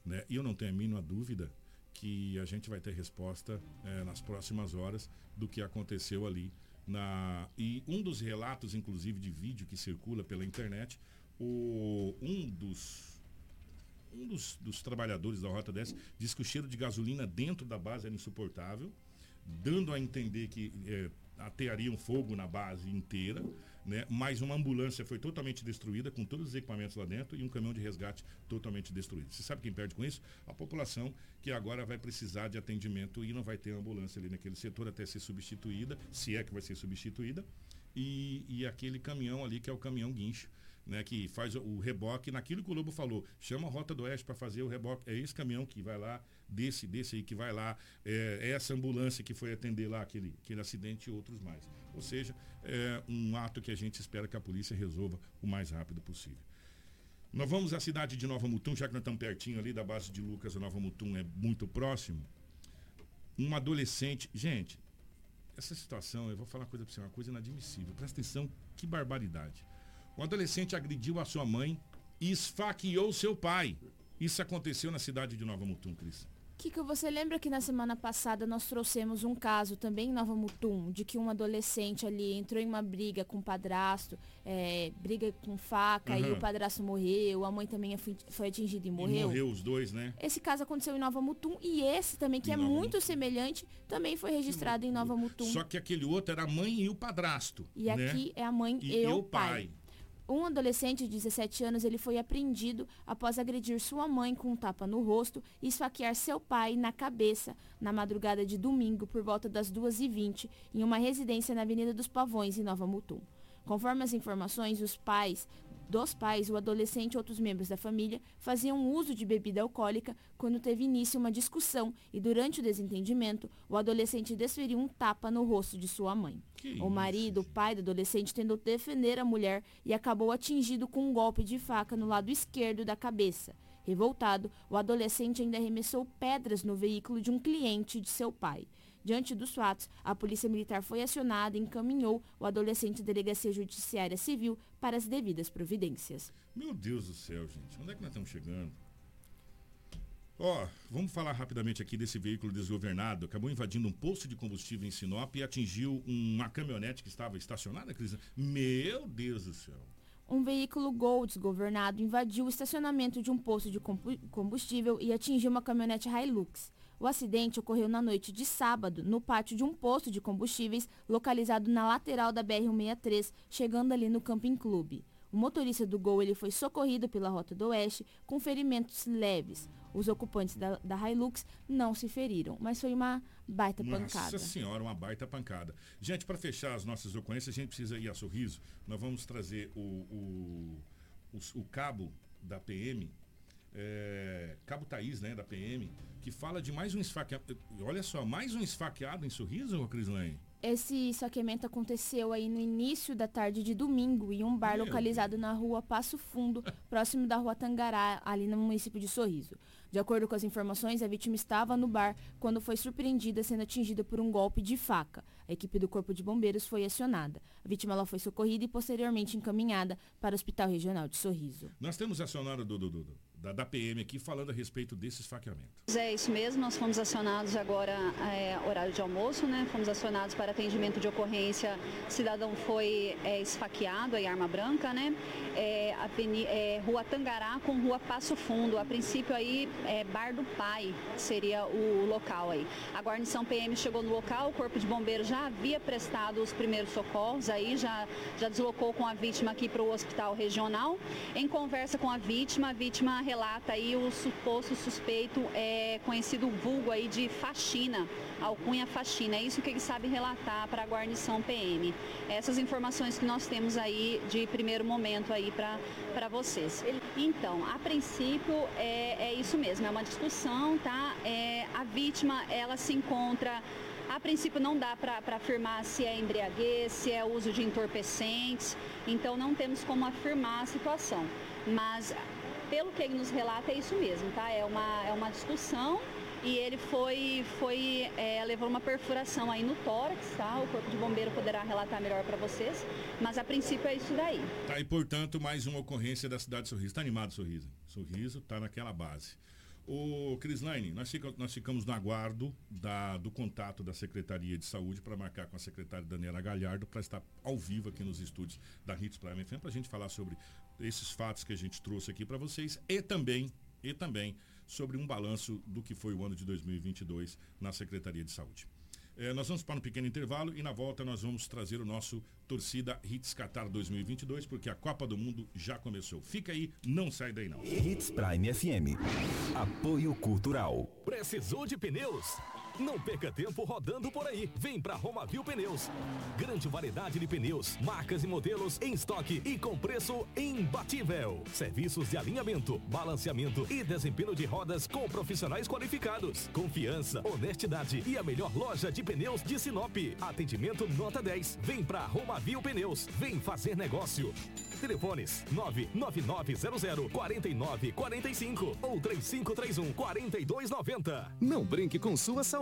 Né? E eu não tenho a mínima dúvida que a gente vai ter resposta é, nas próximas horas do que aconteceu ali Na, e um dos relatos, inclusive, de vídeo que circula pela internet, o, um dos um dos, dos, trabalhadores da Rota 10 diz que o cheiro de gasolina dentro da base era insuportável, dando a entender que é, ateariam fogo na base inteira, né? Mas uma ambulância foi totalmente destruída com todos os equipamentos lá dentro e um caminhão de resgate totalmente destruído. Você sabe quem perde com isso? A população que agora vai precisar de atendimento e não vai ter ambulância ali naquele setor até ser substituída, se é que vai ser substituída, e, e aquele caminhão ali que é o caminhão guincho né, que faz o reboque naquilo que o Lobo falou. Chama a Rota do Oeste para fazer o reboque. É esse caminhão que vai lá, desse, desse aí que vai lá, é, é, essa ambulância que foi atender lá aquele, aquele acidente e outros mais. Ou seja, é um ato que a gente espera que a polícia resolva o mais rápido possível. Nós vamos à cidade de Nova Mutum, já que nós estamos pertinho ali da base de Lucas, a Nova Mutum é muito próximo. Um adolescente. Gente, essa situação, eu vou falar uma coisa para você, uma coisa inadmissível. Presta atenção, que barbaridade. Um adolescente agrediu a sua mãe e esfaqueou seu pai. Isso aconteceu na cidade de Nova Mutum, Cris. Kika, você lembra que na semana passada nós trouxemos um caso também em Nova Mutum, de que um adolescente ali entrou em uma briga com o padrasto, é, briga com faca, uhum. e o padrasto morreu, a mãe também foi atingida e morreu. E morreu os dois, né? Esse caso aconteceu em Nova Mutum e esse também, que em é Nova muito Mutum. semelhante, também foi registrado em Nova Mutum. Só que aquele outro era a mãe e o padrasto. E né? aqui é a mãe e, e o pai. pai. Um adolescente de 17 anos ele foi apreendido após agredir sua mãe com um tapa no rosto e esfaquear seu pai na cabeça na madrugada de domingo por volta das 2h20 em uma residência na Avenida dos Pavões, em Nova Mutum. Conforme as informações, os pais dos pais, o adolescente e outros membros da família faziam uso de bebida alcoólica quando teve início uma discussão e durante o desentendimento, o adolescente desferiu um tapa no rosto de sua mãe. Que o marido, o pai do adolescente, tentou defender a mulher e acabou atingido com um golpe de faca no lado esquerdo da cabeça. Revoltado, o adolescente ainda arremessou pedras no veículo de um cliente de seu pai. Diante dos fatos, a Polícia Militar foi acionada e encaminhou o adolescente à Delegacia Judiciária Civil para as devidas providências. Meu Deus do céu, gente, onde é que nós estamos chegando? Ó, oh, vamos falar rapidamente aqui desse veículo desgovernado. Acabou invadindo um posto de combustível em Sinop e atingiu uma caminhonete que estava estacionada, Cris. Meu Deus do céu. Um veículo Gol desgovernado invadiu o estacionamento de um posto de combustível e atingiu uma caminhonete Hilux. O acidente ocorreu na noite de sábado, no pátio de um posto de combustíveis localizado na lateral da BR-163, chegando ali no Camping Clube. O motorista do Gol ele foi socorrido pela Rota do Oeste com ferimentos leves. Os ocupantes da, da Hilux não se feriram, mas foi uma baita Nossa pancada. Nossa senhora, uma baita pancada. Gente, para fechar as nossas ocorrências, a gente precisa ir a sorriso. Nós vamos trazer o, o, o, o cabo da PM, é, Cabo Thaís, né, da PM, que fala de mais um esfaqueado. Olha só, mais um esfaqueado em Sorriso, Crislane? Esse esfaqueamento aconteceu aí no início da tarde de domingo em um bar Meu localizado Deus. na rua Passo Fundo, próximo da rua Tangará, ali no município de Sorriso. De acordo com as informações, a vítima estava no bar quando foi surpreendida sendo atingida por um golpe de faca. A equipe do Corpo de Bombeiros foi acionada. A vítima ela foi socorrida e posteriormente encaminhada para o Hospital Regional de Sorriso. Nós temos acionado do, do, do, da, da PM aqui falando a respeito desse esfaqueamento. É isso mesmo, nós fomos acionados agora, é, horário de almoço, né? Fomos acionados para atendimento de ocorrência. cidadão foi é, esfaqueado, aí arma branca, né? É, é, rua Tangará com Rua Passo Fundo. A princípio aí, é, Bar do Pai seria o local aí. A guarnição PM chegou no local, o Corpo de Bombeiros já havia prestado os primeiros socorros aí, já, já deslocou com a vítima aqui para o hospital regional. Em conversa com a vítima, a vítima relata aí o suposto suspeito é conhecido vulgo aí de faxina, alcunha faxina. É isso que ele sabe relatar para a guarnição PM. Essas informações que nós temos aí de primeiro momento aí para vocês. Então, a princípio é, é isso mesmo, é uma discussão, tá? É, a vítima, ela se encontra a princípio não dá para afirmar se é embriaguez, se é uso de entorpecentes, então não temos como afirmar a situação. Mas pelo que ele nos relata, é isso mesmo, tá? É uma, é uma discussão e ele foi, foi é, levou uma perfuração aí no tórax, tá? O corpo de bombeiro poderá relatar melhor para vocês, mas a princípio é isso daí. Tá, e portanto, mais uma ocorrência da cidade de Sorriso. Tá animado, Sorriso? Sorriso tá naquela base. O Crislaine, nós, fica, nós ficamos no aguardo da, do contato da Secretaria de Saúde para marcar com a secretária Daniela Galhardo para estar ao vivo aqui nos estúdios da Hits Prime FM para a gente falar sobre esses fatos que a gente trouxe aqui para vocês e também, e também sobre um balanço do que foi o ano de 2022 na Secretaria de Saúde. É, nós vamos para um pequeno intervalo e na volta nós vamos trazer o nosso Torcida Hits Qatar 2022, porque a Copa do Mundo já começou. Fica aí, não sai daí não. Hits Prime FM. Apoio Cultural. Precisou de pneus? Não perca tempo rodando por aí. Vem pra Romavil Pneus. Grande variedade de pneus, marcas e modelos em estoque e com preço imbatível. Serviços de alinhamento, balanceamento e desempenho de rodas com profissionais qualificados. Confiança, honestidade e a melhor loja de pneus de Sinop. Atendimento nota 10. Vem pra Romavil Pneus. Vem fazer negócio. Telefones 99900 4945 ou 3531 4290. Não brinque com sua saúde.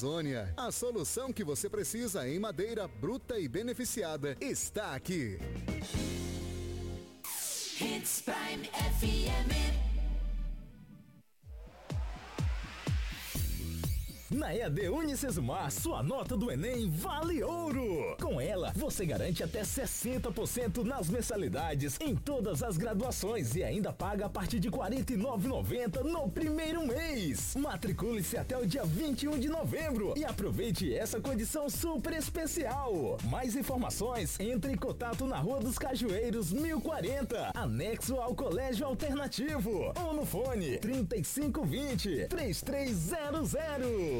Amazônia. A solução que você precisa em madeira bruta e beneficiada está aqui. Prime FM. Na EAD Unicesumar, sua nota do Enem vale ouro! Com ela, você garante até 60% nas mensalidades em todas as graduações e ainda paga a partir de R$ 49,90 no primeiro mês. Matricule-se até o dia 21 de novembro e aproveite essa condição super especial. Mais informações, entre em contato na Rua dos Cajueiros, 1040, anexo ao Colégio Alternativo, ou no fone 3520 3300.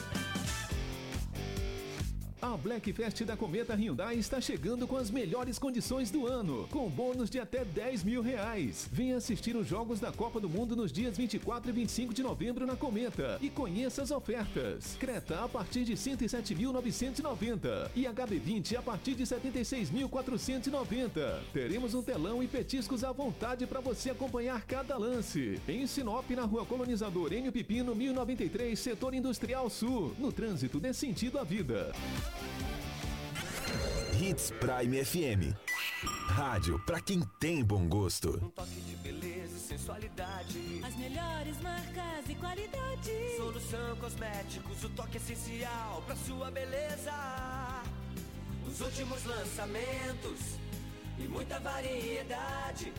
A Black Fest da Cometa Hyundai está chegando com as melhores condições do ano, com bônus de até 10 mil reais. Venha assistir os Jogos da Copa do Mundo nos dias 24 e 25 de novembro na Cometa e conheça as ofertas. Creta a partir de 107.990 e HB20 a partir de 76.490. Teremos um telão e petiscos à vontade para você acompanhar cada lance. Em Sinop, na Rua Colonizador Enio Pipino, 1093, Setor Industrial Sul. No trânsito dê sentido à vida. Hits Prime FM. Rádio para quem tem bom gosto. Um toque de beleza e sensualidade. As melhores marcas e qualidade. Solução Cosméticos, o toque essencial pra sua beleza. Os últimos lançamentos e muita variedade.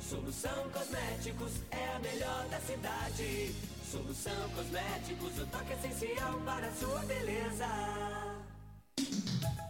Solução Cosméticos é a melhor da cidade. Solução Cosméticos, o toque essencial para a sua beleza. Thank you.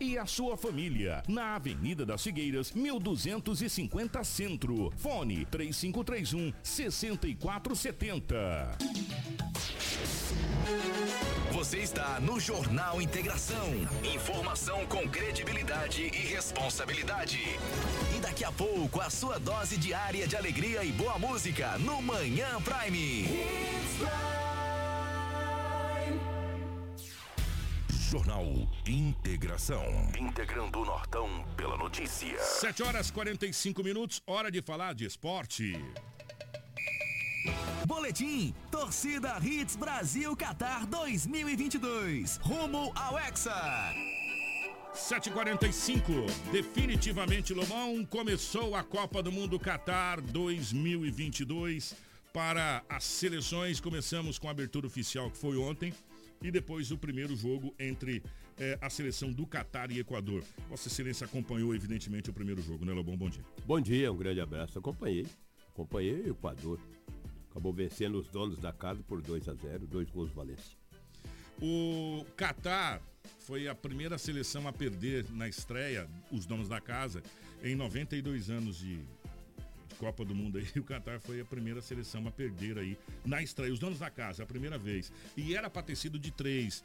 e a sua família. Na Avenida das Figueiras, 1250 Centro. Fone 3531 6470. Você está no Jornal Integração. Informação com credibilidade e responsabilidade. E daqui a pouco, a sua dose diária de alegria e boa música no Manhã Prime. Jornal Integração. Integrando o Nortão pela notícia. 7 horas 45 minutos, hora de falar de esporte. Boletim Torcida Hits Brasil Qatar 2022. Rumo ao Hexa. 7h45, definitivamente Lomão começou a Copa do Mundo Qatar 2022 para as seleções. Começamos com a abertura oficial que foi ontem e depois o primeiro jogo entre eh, a seleção do Qatar e Equador. Vossa Excelência acompanhou evidentemente o primeiro jogo, né Lobão? Bom dia. Bom dia, um grande abraço. Acompanhei. Acompanhei o Equador. Acabou vencendo os donos da casa por 2 a 0 dois gols Valência. O Qatar foi a primeira seleção a perder na estreia, os donos da casa, em 92 anos de Copa do Mundo aí. O Qatar foi a primeira seleção a perder aí na estreia, os donos da casa, a primeira vez. E era para ter sido de três.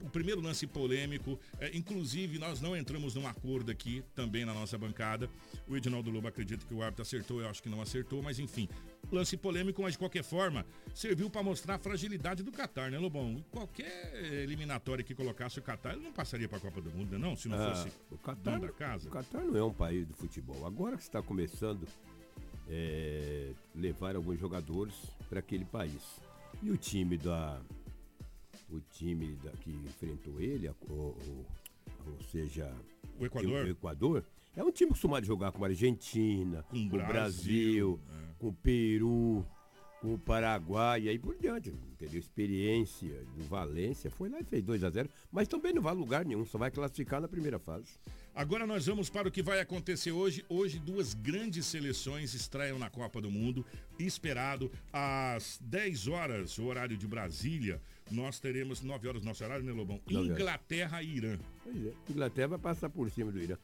O primeiro lance polêmico, é, inclusive nós não entramos num acordo aqui, também na nossa bancada. O Edinaldo Lobo acredita que o árbitro acertou, eu acho que não acertou, mas enfim. Lance polêmico, mas de qualquer forma, serviu para mostrar a fragilidade do Qatar, né, Lobão? Qualquer eliminatória que colocasse o Qatar, ele não passaria para a Copa do Mundo, né, não? Se não Ah, fosse o Qatar, dono da casa. o Qatar não é um país de futebol. Agora que está começando é, levar alguns jogadores para aquele país. E o time da. O time da, que enfrentou ele, a- o, o- ou seja, O Equador? o Equador, é um time acostumado a jogar com a Argentina, com, o Brasil, Brasil, com o Peru, com o Paraguai e aí por diante. Entendeu? Experiência do Valência foi lá e fez 2 a 0 mas também não vai a lugar nenhum, só vai classificar na primeira fase. Agora nós vamos para o que vai acontecer hoje. Hoje duas grandes seleções estreiam na Copa do Mundo. Esperado às 10 horas, o horário de Brasília. Nós teremos 9 horas nosso horário, né, Lobão? Inglaterra e Irã. Pois é. Inglaterra vai passar por cima do Irã.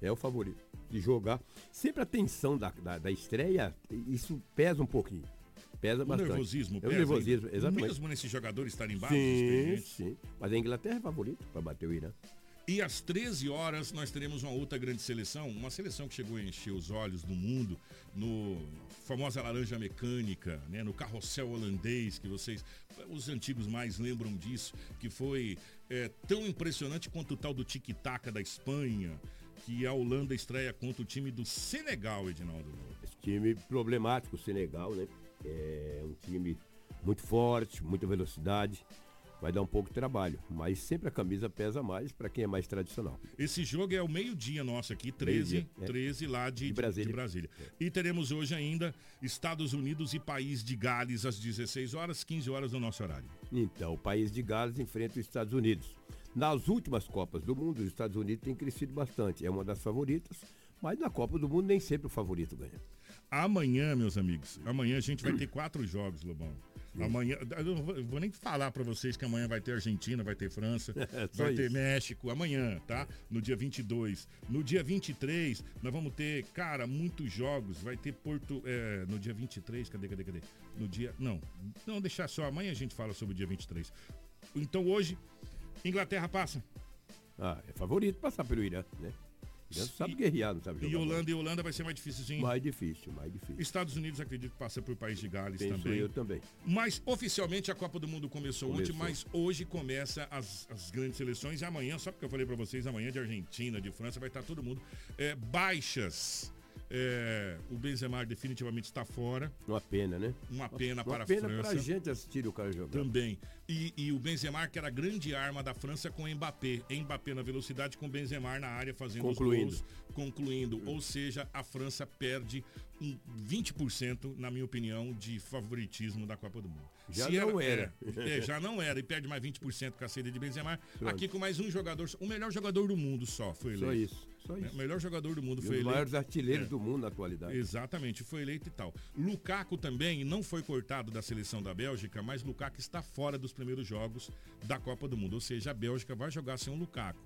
É o favorito de jogar. Sempre a tensão da, da, da estreia, isso pesa um pouquinho. Pesa O bastante. nervosismo, é o pesa nervosismo, exatamente. Mesmo nesses jogadores estarem baixos, Sim, sim. Mas a Inglaterra é favorito para bater o Irã. E às 13 horas nós teremos uma outra grande seleção, uma seleção que chegou a encher os olhos do mundo, no famosa laranja mecânica, né, no carrossel holandês, que vocês, os antigos mais lembram disso, que foi é, tão impressionante quanto o tal do tic-tac da Espanha, que a Holanda estreia contra o time do Senegal, Edinaldo. Esse time problemático, o Senegal, né? É um time muito forte, muita velocidade. Vai dar um pouco de trabalho, mas sempre a camisa pesa mais para quem é mais tradicional. Esse jogo é o meio-dia nosso aqui, 13, Meio-dia, é. 13 lá de, De Brasília. de Brasília. E teremos hoje ainda Estados Unidos e País de Gales às 16 horas, 15 horas no nosso horário. Então, o país de Gales enfrenta os Estados Unidos. Nas últimas Copas do Mundo, os Estados Unidos têm crescido bastante. É uma das favoritas, mas na Copa do Mundo nem sempre o favorito ganha. Amanhã, meus amigos, amanhã a gente vai ter quatro jogos, Lobão. Amanhã, eu não vou- nem falar pra vocês que amanhã vai ter Argentina, vai ter França, É, vai ter isso. México, amanhã, tá? No dia 22. No dia 23, nós vamos ter, cara, muitos jogos. Vai ter Porto, é, no dia 23, cadê, cadê, cadê? No dia, não, não, deixar só, amanhã a gente fala sobre o dia 23. Então hoje, Inglaterra passa. Ah, é favorito passar pelo Irã, né? O Irã sabe guerrear, não sabe jogar. E bola. Holanda e Holanda vai ser mais difícil, Mais difícil, mais difícil. Estados Unidos acredito que passa por País de Gales Penso também. eu também. Mas oficialmente a Copa do Mundo começou, ontem, Começou. mas hoje começa as, as grandes seleções e amanhã, só porque eu falei pra vocês, amanhã de Argentina, de França, vai estar todo mundo. É, baixas. É, o Benzema definitivamente está fora. Uma pena, né? Uma pena Uma para a pena França. pra gente assistir o cara jogar. Também. E, e o Benzema, que era a grande arma da França com o Mbappé. Mbappé na velocidade com o Benzema na área fazendo Concluindo. os gols. Concluindo. Ou seja, a França perde um 20%, na minha opinião, de favoritismo da Copa do Mundo. Já Se não ela- era. É, é, já não era. E perde mais 20% com a saída de Benzema. Pronto. Aqui com mais um jogador. O melhor jogador do mundo só foi Só eleito. isso, só É, isso. O melhor jogador do mundo E foi os eleito. maiores artilheiros É. do mundo na atualidade. Exatamente, foi eleito e tal. Lukaku também não foi cortado da seleção da Bélgica, mas Lukaku está fora dos primeiros jogos da Copa do Mundo. Ou seja, a Bélgica vai jogar sem o Lukaku.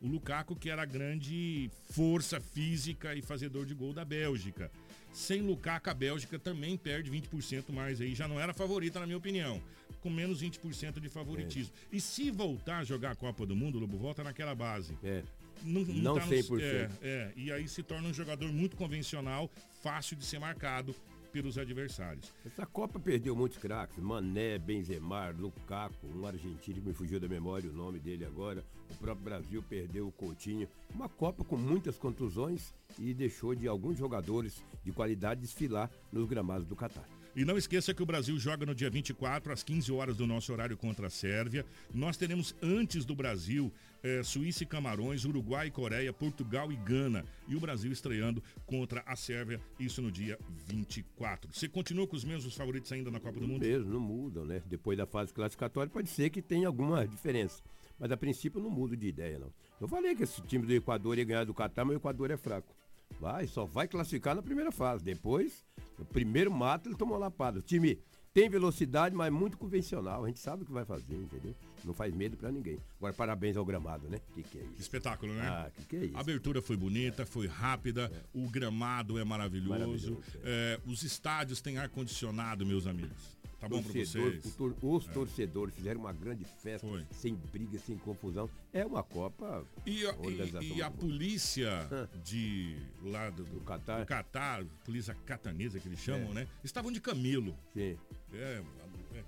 O Lukaku que era a grande força física e fazedor de gol da Bélgica. sem Lukaku, a Bélgica também perde 20% mais aí. Já não era favorita, na minha opinião. Com menos 20% de favoritismo. É. E se voltar a jogar a Copa do Mundo, o Lobo volta naquela base. É. Não, não, não tá 100%. No, é, é, e aí se torna um jogador muito convencional, fácil de ser marcado pelos adversários. Essa Copa perdeu muitos craques, Mané, Benzemar, Lukaku, um argentino que me fugiu da memória o nome dele agora. O próprio Brasil perdeu o Coutinho. Uma Copa com muitas contusões e deixou de alguns jogadores de qualidade desfilar nos gramados do Catar. E não esqueça que o Brasil joga no dia 24, às 15 horas do nosso horário contra a Sérvia. Nós teremos antes do Brasil eh, Suíça e Camarões, Uruguai Coreia, Portugal e Gana. E o Brasil estreando contra a Sérvia, isso no dia 24. Você continua com os mesmos favoritos ainda na Copa do Mundo? Mesmo, não mudam, né? Depois da fase classificatória pode ser que tenha alguma diferença. Mas a princípio não mudo de ideia, não. Eu falei que esse time do Equador ia ganhar do Catar, mas o Equador é fraco. Vai, só vai classificar na primeira fase. Depois, no primeiro mato, ele tomou lapada. O time tem velocidade, mas muito convencional. A gente sabe o que vai fazer, entendeu? Não faz medo para ninguém. Agora, parabéns ao gramado, né? Que que é isso? Espetáculo, né? Ah, que que é isso? A abertura foi bonita, foi rápida, é. o gramado é maravilhoso. maravilhoso é. É, os estádios têm ar-condicionado, meus amigos. Tá vocês? Tor os é. torcedores fizeram uma grande festa, Foi. sem briga, sem confusão. É uma Copa. E a, e, e a polícia de lá do, do, Catar. do Catar, polícia catanesa que eles chamam, é. né? Estavam de camelo. Sim. É,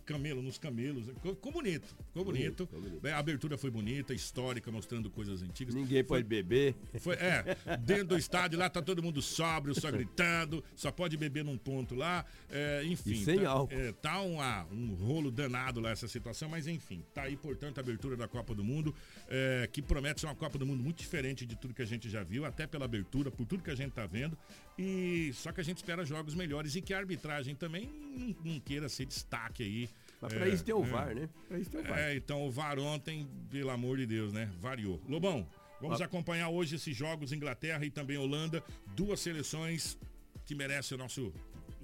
camelo nos camelos. Ficou, ficou bonito. Ficou bonito. bonito, bonito. É, a abertura foi bonita, histórica, mostrando coisas antigas. Ninguém foi, pode beber. Foi, é, dentro do estádio lá tá todo mundo sóbrio, só gritando, só pode beber num ponto lá. É, enfim. E sem tá, álcool. É, tá um, ah, um rolo danado lá essa situação, mas enfim, tá aí, portanto, a abertura da Copa do Mundo, é, que promete ser uma Copa do Mundo muito diferente de tudo que a gente já viu, até pela abertura, por tudo que a gente tá vendo. E só que a gente espera jogos melhores e que a arbitragem também não, não queira ser destaque aí. Mas pra é, isso tem o é, VAR, né? Pra isso tem o VAR. É, então o VAR ontem, pelo amor de Deus, né? Variou. Lobão, vamos ah. acompanhar hoje esses jogos Inglaterra e também Holanda, duas seleções que merecem o nosso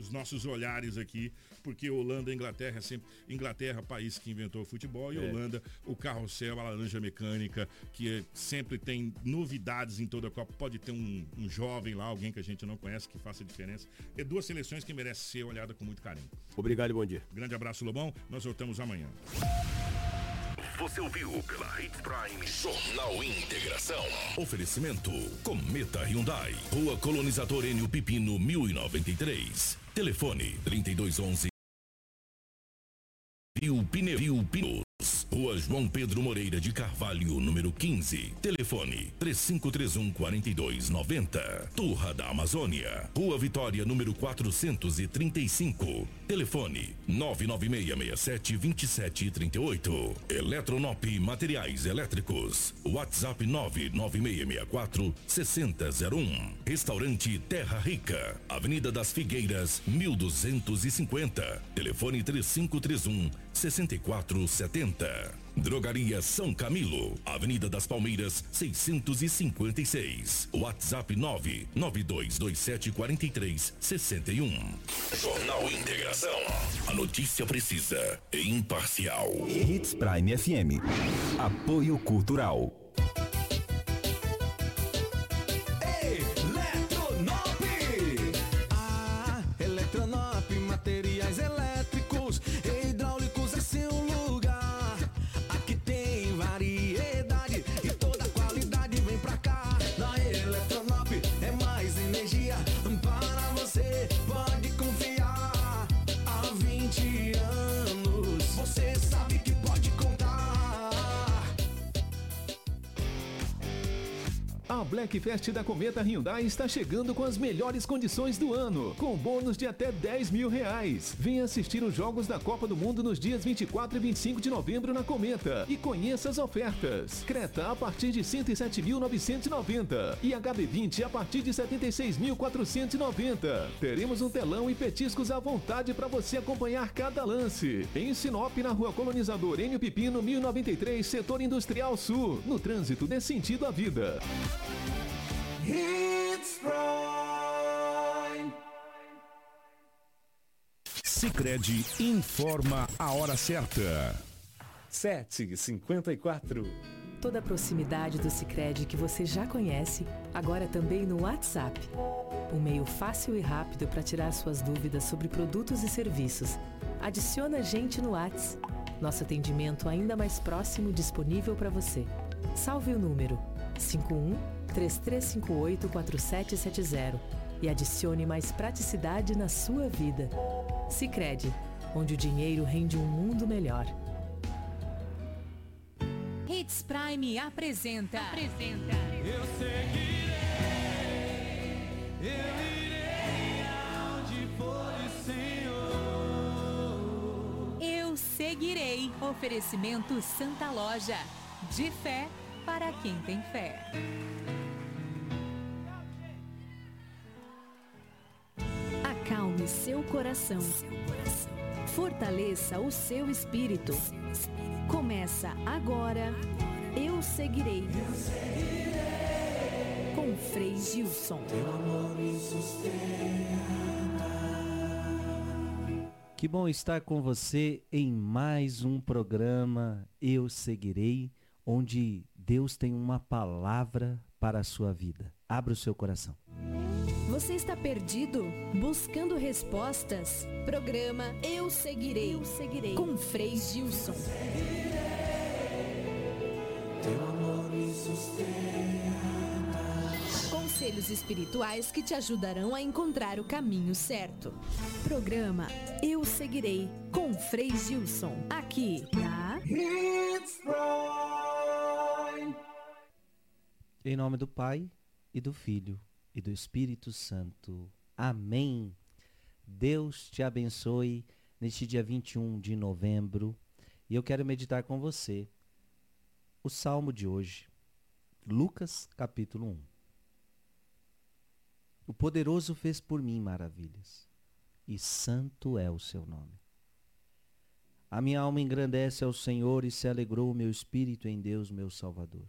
os nossos olhares aqui, porque Holanda e Inglaterra é sempre. Inglaterra, país que inventou o futebol, e é. Holanda, o carrossel, a laranja mecânica, que é, sempre tem novidades em toda a Copa. Pode ter um, um, jovem lá, alguém que a gente não conhece, que faça diferença. É duas seleções que merecem ser olhada com muito carinho. Obrigado e bom dia. Grande abraço, Lobão. Nós voltamos amanhã. Você ouviu pela Hits Prime Jornal Integração. Oferecimento Cometa Hyundai. Rua Colonizador Enio Pipino 1093. Telefone 3211 Rio Pneu Pneus. Rua João Pedro Moreira de Carvalho, número 15. Telefone 3531 4290. Turra da Amazônia. Rua Vitória, número 435. Telefone 99667 2738. Eletronop Materiais Elétricos. WhatsApp 99664 6001. Restaurante Terra Rica. Avenida das Figueiras, 1250. Telefone 3531 6470. Drogaria São Camilo, Avenida das Palmeiras, 656. WhatsApp 992274361. Jornal Integração. A notícia precisa e imparcial. Hits Prime FM. Apoio Cultural. Black Fest da Cometa Hyundai está chegando com as melhores condições do ano, com bônus de até 10 mil reais. Venha assistir os Jogos da Copa do Mundo nos dias 24 e 25 de novembro na Cometa e conheça as ofertas. Creta a partir de 107.990 e HB20 a partir de 76.490. Teremos um telão e petiscos à vontade para você acompanhar cada lance. Em Sinop, na Rua Colonizador Enio Pipino, 1093, Setor Industrial Sul. No trânsito dê sentido à vida. Hits Prime. Sicredi informa a hora certa. Sete cinquenta e quatro. Toda a proximidade do Sicredi que você já conhece, agora também no WhatsApp. Um meio fácil e rápido para tirar suas dúvidas sobre produtos e serviços. Adicione a gente no WhatsApp. Nosso atendimento ainda mais próximo disponível para você. Salve o número 51 3358 4770 e adicione mais praticidade na sua vida. Sicredi, onde o dinheiro rende um mundo melhor. Hits Prime apresenta. Apresenta. Eu seguirei, eu irei aonde for o Senhor. Eu seguirei. Oferecimento Santa Loja. De fé para quem tem fé. Seu coração. Fortaleça o seu espírito. Começa agora. Eu seguirei. Com Frei Gilson. Que bom estar com você em mais um programa Eu Seguirei, onde Deus tem uma palavra para a sua vida. Abra o seu coração. Você está perdido? Buscando respostas? Programa Eu Seguirei. Eu Seguirei. Com Frei Gilson. Teu amor me sustenta. Conselhos espirituais que te ajudarão a encontrar o caminho certo. Programa Eu Seguirei. Com Frei Gilson. Aqui na Hits Prime. Em nome do Pai e do Filho e do Espírito Santo. Amém. Deus te abençoe neste dia 21 de novembro. E eu quero meditar com você o salmo de hoje, Lucas capítulo 1. O poderoso fez por mim maravilhas, e santo é o seu nome. A minha alma engrandece ao Senhor e se alegrou o meu espírito em Deus, meu Salvador.